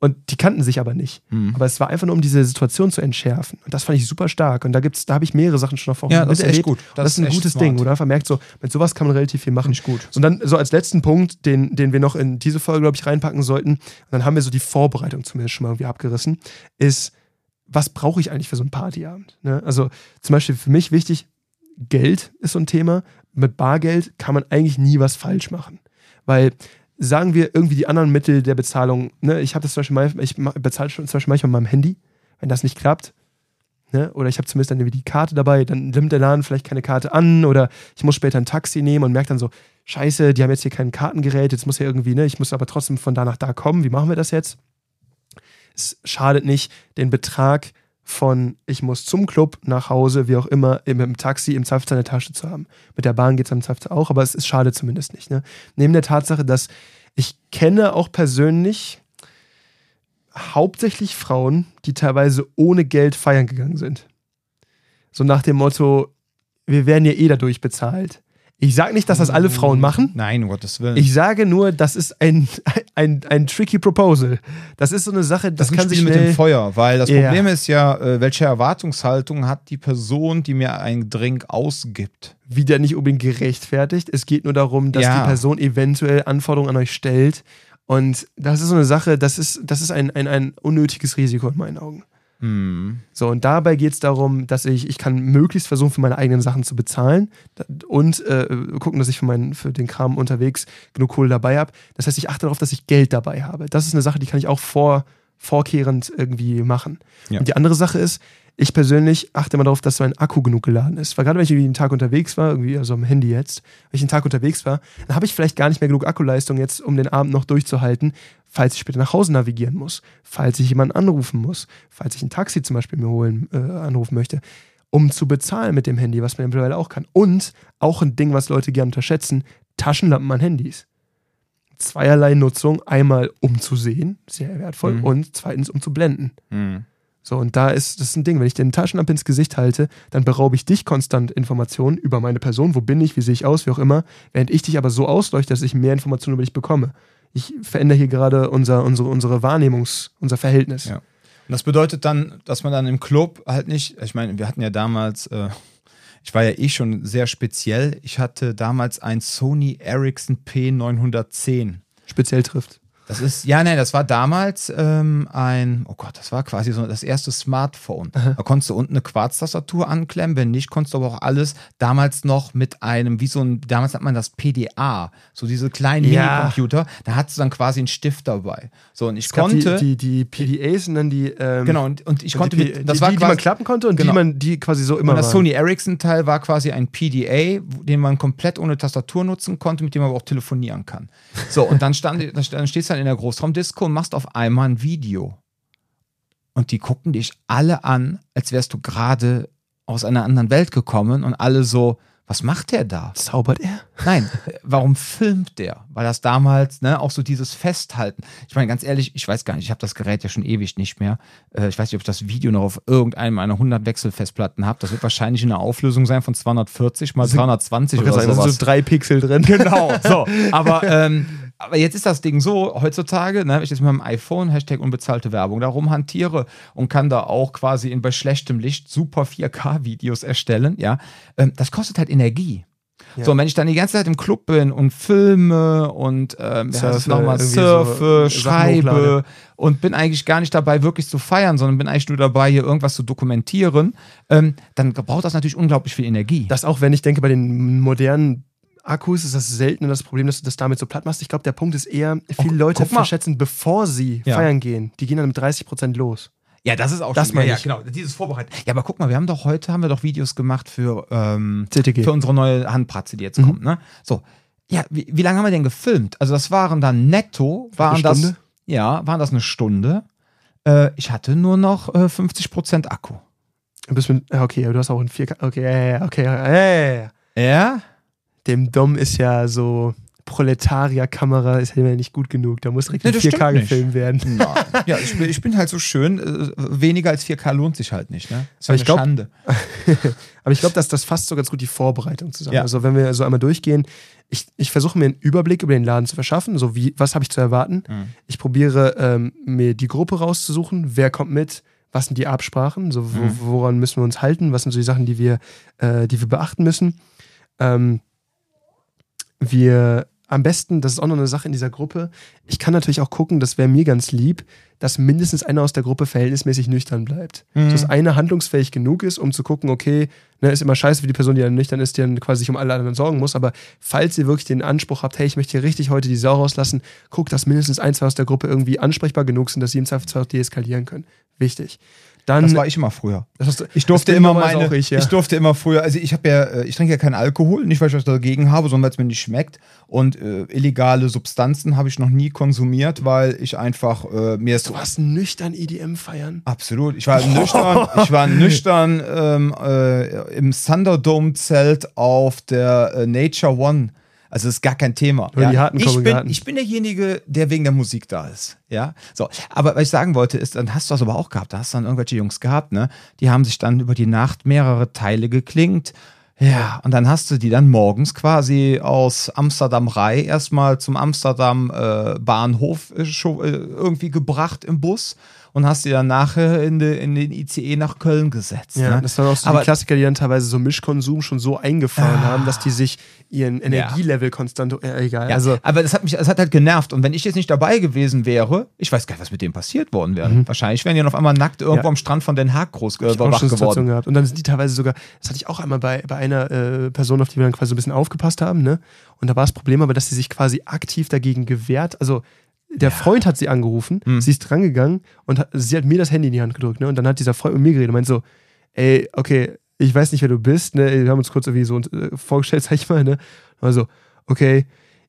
Und die kannten sich aber nicht. Mhm. Aber es war einfach nur, um diese Situation zu entschärfen. Und das fand ich super stark. Und da gibt's, da habe ich mehrere Sachen schon davor ja, das ist echt gut. Das, das ist ein gutes smart. Ding, oder? Einfach merkt so, mit sowas kann man relativ viel machen. Ich gut. Und dann so als letzten Punkt, den, den wir noch in diese Folge, glaube ich, reinpacken sollten, und dann haben wir so die Vorbereitung zumindest schon mal irgendwie abgerissen, ist, was brauche ich eigentlich für so einen Partyabend? Ne? Also zum Beispiel für mich wichtig, Geld ist so ein Thema. Mit Bargeld kann man eigentlich nie was falsch machen. Weil sagen wir irgendwie die anderen Mittel der Bezahlung, ne, ich habe das zum Beispiel mal, ich bezahle schon zum Beispiel manchmal mit meinem Handy, wenn das nicht klappt, ne, oder ich habe zumindest dann irgendwie die Karte dabei, dann nimmt der Laden vielleicht keine Karte an oder ich muss später ein Taxi nehmen und merke dann so, scheiße, die haben jetzt hier kein Kartengerät, jetzt muss ja irgendwie, ne, ich muss aber trotzdem von da nach da kommen, wie machen wir das jetzt? Es schadet nicht, den Betrag von ich muss zum Club, nach Hause, wie auch immer, im, im Taxi, im Zweifel eine Tasche zu haben. Mit der Bahn geht es am Zweifel auch, aber es ist schade zumindest nicht. Ne? Neben der Tatsache, dass ich kenne auch persönlich hauptsächlich Frauen, die teilweise ohne Geld feiern gegangen sind. So nach dem Motto, wir werden ja eh dadurch bezahlt. Ich sage nicht, dass das alle Frauen machen. Nein, um Gottes Willen. Ich sage nur, das ist ein, ein, ein tricky Proposal. Das ist so eine Sache, das, das kann sich mit dem Feuer, weil das yeah. Problem ist ja, äh, welche Erwartungshaltung hat die Person, die mir einen Drink ausgibt? Wieder nicht unbedingt gerechtfertigt. Es geht nur darum, dass ja. die Person eventuell Anforderungen an euch stellt. Und das ist so eine Sache, das ist, das ist ein, ein, ein unnötiges Risiko in meinen Augen. Mhm. So, und dabei geht es darum, dass ich, ich kann möglichst versuchen, für meine eigenen Sachen zu bezahlen und äh, gucken, dass ich für, meinen, für den Kram unterwegs genug Kohle dabei habe. Das heißt, ich achte darauf, dass ich Geld dabei habe. Das ist eine Sache, die kann ich auch vor, vorkehrend irgendwie machen. Ja. Und die andere Sache ist, ich persönlich achte immer darauf, dass mein Akku genug geladen ist. Weil gerade wenn ich irgendwie einen Tag unterwegs war, irgendwie, also am Handy jetzt, wenn ich einen Tag unterwegs war, dann habe ich vielleicht gar nicht mehr genug Akkuleistung jetzt, um den Abend noch durchzuhalten, falls ich später nach Hause navigieren muss, falls ich jemanden anrufen muss, falls ich ein Taxi zum Beispiel mir holen, äh, anrufen möchte, um zu bezahlen mit dem Handy, was man mittlerweile auch kann. Und auch ein Ding, was Leute gerne unterschätzen, Taschenlampen an Handys. Zweierlei Nutzung, einmal um zu sehen, sehr wertvoll, mhm. und zweitens um zu blenden. Mhm. So, und da ist das ist ein Ding, wenn ich den Taschenlampe ins Gesicht halte, dann beraube ich dich konstant Informationen über meine Person, wo bin ich, wie sehe ich aus, wie auch immer, während ich dich aber so ausleuchte, dass ich mehr Informationen über dich bekomme. Ich verändere hier gerade unser, unsere, unsere Wahrnehmungs-, unser Verhältnis. Ja. Und das bedeutet dann, dass man dann im Club halt nicht, ich meine, wir hatten ja damals, äh, ich war ja eh schon sehr speziell. Ich hatte damals ein Sony Ericsson P910. Speziell trifft. Das ist, ja, nein, das war damals ähm, ein, oh Gott, das war quasi so das erste Smartphone. Aha. Da konntest du unten eine Quarztastatur anklemmen, wenn nicht, konntest du aber auch alles damals noch mit einem, wie so ein, damals hat man das PDA, so diese kleinen ja. Minicomputer, da hattest du dann quasi einen Stift dabei. So, und ich es konnte. Die, die, die, PDAs und dann die. Ähm, genau, und, und ich konnte die, mit, das die, war quasi, die man klappen konnte und genau. die man, die quasi so immer. Und das Sony Ericsson-Teil war quasi ein PDA, den man komplett ohne Tastatur nutzen konnte, mit dem man aber auch telefonieren kann. So, und dann stand, dann stehst du dann in der Großraumdisco und machst auf einmal ein Video. Und die gucken dich alle an, als wärst du gerade aus einer anderen Welt gekommen und alle so, was macht der da? Zaubert er? Nein, warum filmt der? Weil das damals, ne, auch so dieses Festhalten. Ich meine, ganz ehrlich, ich weiß gar nicht, ich habe das Gerät ja schon ewig nicht mehr. Äh, ich weiß nicht, ob ich das Video noch auf irgendeinem meiner 100 Wechselfestplatten habe. Das wird wahrscheinlich in einer Auflösung sein von 240 mal 320 oder sagen, sowas. Da sind so drei Pixel drin. Genau, so. Aber [LAUGHS] ähm, aber jetzt ist das Ding so, heutzutage, ne, wenn ich jetzt mit meinem iPhone, Hashtag unbezahlte Werbung, da rumhantiere und kann da auch quasi in bei schlechtem Licht super 4K-Videos erstellen, ja, ähm, das kostet halt Energie. Ja. So, und wenn ich dann die ganze Zeit im Club bin und filme und ähm, surfe, nochmal surfe, so schreibe und bin eigentlich gar nicht dabei, wirklich zu feiern, sondern bin eigentlich nur dabei, hier irgendwas zu dokumentieren, ähm, dann braucht das natürlich unglaublich viel Energie. Das auch, wenn ich denke, bei den modernen Akkus ist das selten das Problem, dass du das damit so platt machst. Ich glaube, der Punkt ist eher, viele oh, Leute verschätzen, bevor sie ja. feiern gehen, die gehen dann mit 30 Prozent los. Ja, das ist auch das schon, ja, ja, genau, dieses Vorbereiten. Ja, aber guck mal, wir haben doch heute haben wir doch Videos gemacht für, ähm, für unsere neue Handpratze, die jetzt mhm. kommt, ne? So. Ja, wie, wie lange haben wir denn gefilmt? Also das waren dann netto, waren das ja, waren das eine Stunde. Äh, ich hatte nur noch äh, 50 Prozent Akku. Du bist mit, okay, du hast auch ein 4K, okay, okay, okay. Ja? Dem Dom ist ja so Proletarier-Kamera ist ja nicht gut genug. Da muss direkt nee, 4K gefilmt werden. Nein. [LAUGHS] Ja, ich bin, ich bin, halt so schön. Äh, weniger als 4K lohnt sich halt nicht. Ne? Das ist eine glaub, Schande. [LAUGHS] aber ich glaube, dass das fasst so ganz gut die Vorbereitung zusammen. Ja. Also wenn wir so einmal durchgehen, ich, ich versuche mir einen Überblick über den Laden zu verschaffen. So wie, was habe ich zu erwarten? Mhm. Ich probiere ähm, mir die Gruppe rauszusuchen. Wer kommt mit? Was sind die Absprachen? So, wo, mhm. woran müssen wir uns halten? Was sind so die Sachen, die wir, äh, die wir beachten müssen? Ähm, wir am besten, das ist auch noch eine Sache in dieser Gruppe, ich kann natürlich auch gucken, das wäre mir ganz lieb, dass mindestens einer aus der Gruppe verhältnismäßig nüchtern bleibt. Mhm. Dass einer handlungsfähig genug ist, um zu gucken, okay, ne, ist immer scheiße für die Person, die dann nüchtern ist, die dann quasi sich um alle anderen sorgen muss, aber falls ihr wirklich den Anspruch habt, hey, ich möchte hier richtig heute die Sau rauslassen, guckt, dass mindestens ein, zwei aus der Gruppe irgendwie ansprechbar genug sind, dass sie im Zweifelsfall deeskalieren können. Wichtig. Dann, das war ich immer früher. ich durfte immer meine, ich, ja. ich, durfte immer früher, also ich habe ja, äh, ich trinke ja keinen Alkohol, nicht weil ich was dagegen habe, sondern weil es mir nicht schmeckt. Und äh, illegale Substanzen habe ich noch nie konsumiert, weil ich einfach äh, mir Du warst nüchtern EDM feiern? Absolut. Ich war nüchtern, [LAUGHS] ich war nüchtern ähm, äh, im Thunderdome Zelt auf der äh, Nature One also ist gar kein Thema. Ja. Die harten ich, bin, ich bin derjenige, der wegen der Musik da ist. Ja, so. Aber was ich sagen wollte, ist, dann hast du das aber auch gehabt. Da hast du dann irgendwelche Jungs gehabt, ne? Die haben sich dann über die Nacht mehrere Teile geklingt. Ja, und dann hast du die dann morgens quasi aus Amsterdam Rai erstmal zum Amsterdam äh, Bahnhof äh, äh irgendwie gebracht im Bus und hast die dann nachher in, de, in den ICE nach Köln gesetzt. Ja, ne? das waren auch so Aber, die Klassiker, die dann teilweise so Mischkonsum schon so eingefahren ah, haben, dass die sich ihren Energielevel ja. konstant, äh, egal. Ja, also, aber das hat mich, das hat halt genervt. Und wenn ich jetzt nicht dabei gewesen wäre, ich weiß gar nicht, was mit dem passiert worden wäre. Mhm. Wahrscheinlich wären die dann auf einmal nackt irgendwo ja. am Strand von Den Haag groß äh, wach geworden. Gehabt. Und dann sind die teilweise sogar, das hatte ich auch einmal bei, bei einer äh, Person, auf die wir dann quasi so ein bisschen aufgepasst haben, ne? Und da war das Problem aber, dass sie sich quasi aktiv dagegen gewehrt, also der ja. Freund hat sie angerufen, hm. sie ist drangegangen und hat, sie hat mir das Handy in die Hand gedrückt, ne? Und dann hat dieser Freund mit mir geredet und meint so, ey, okay, ich weiß nicht, wer du bist, ne? Wir haben uns kurz irgendwie so äh, vorgestellt, [LAUGHS] sag ich mal, ne? Also, okay,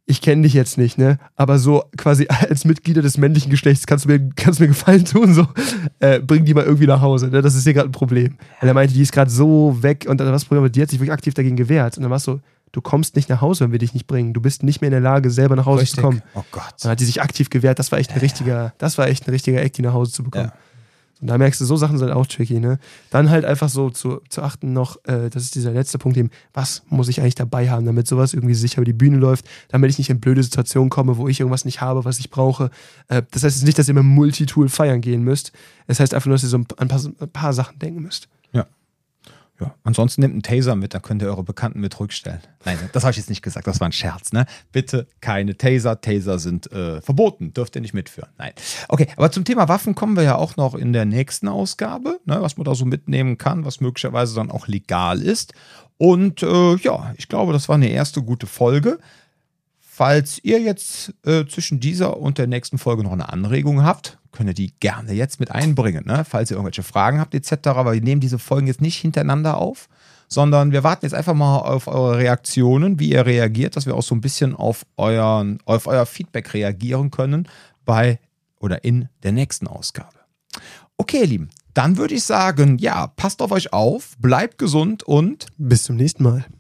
ich kenne dich jetzt nicht, ne? Aber so quasi [LAUGHS] als Mitglieder des männlichen Geschlechts kannst du mir, [LAUGHS] kannst du mir Gefallen tun, so äh, bring die mal irgendwie nach Hause, ne? Das ist hier gerade ein Problem. Und er meinte, die ist gerade so weg und dann war das Problem, die hat sich wirklich aktiv dagegen gewehrt. Und dann war es so, du kommst nicht nach Hause, wenn wir dich nicht bringen. Du bist nicht mehr in der Lage, selber nach Hause Richtig. zu kommen. Oh Gott. Dann hat die sich aktiv gewehrt. Das war echt ein richtiger, das war echt ein richtiger Eck, die nach Hause zu bekommen. Ja. Und da merkst du, so Sachen sind auch tricky, ne? Dann halt einfach so zu, zu achten noch, äh, das ist dieser letzte Punkt eben, was muss ich eigentlich dabei haben, damit sowas irgendwie sicher über die Bühne läuft, damit ich nicht in blöde Situationen komme, wo ich irgendwas nicht habe, was ich brauche. Äh, das heißt jetzt nicht, dass ihr mit Multitool feiern gehen müsst. Es das heißt einfach nur, dass ihr so ein paar, ein paar Sachen denken müsst. Ja. Ansonsten nehmt einen Taser mit, dann könnt ihr eure Bekannten mit rückstellen. Nein, das habe ich jetzt nicht gesagt, das war ein Scherz, ne? Bitte keine Taser. Taser sind äh, verboten, dürft ihr nicht mitführen. Nein. Okay, aber zum Thema Waffen kommen wir ja auch noch in der nächsten Ausgabe, ne, was man da so mitnehmen kann, was möglicherweise dann auch legal ist. Und äh, ja, ich glaube, das war eine erste gute Folge. Falls ihr jetzt äh, zwischen dieser und der nächsten Folge noch eine Anregung habt, könnt ihr die gerne jetzt mit einbringen, ne? falls ihr irgendwelche Fragen habt etc. Aber wir nehmen diese Folgen jetzt nicht hintereinander auf, sondern wir warten jetzt einfach mal auf eure Reaktionen, wie ihr reagiert, dass wir auch so ein bisschen auf, euren, auf euer Feedback reagieren können bei oder in der nächsten Ausgabe. Okay, ihr Lieben, Dann würde ich sagen, ja, passt auf euch auf, bleibt gesund und bis zum nächsten Mal.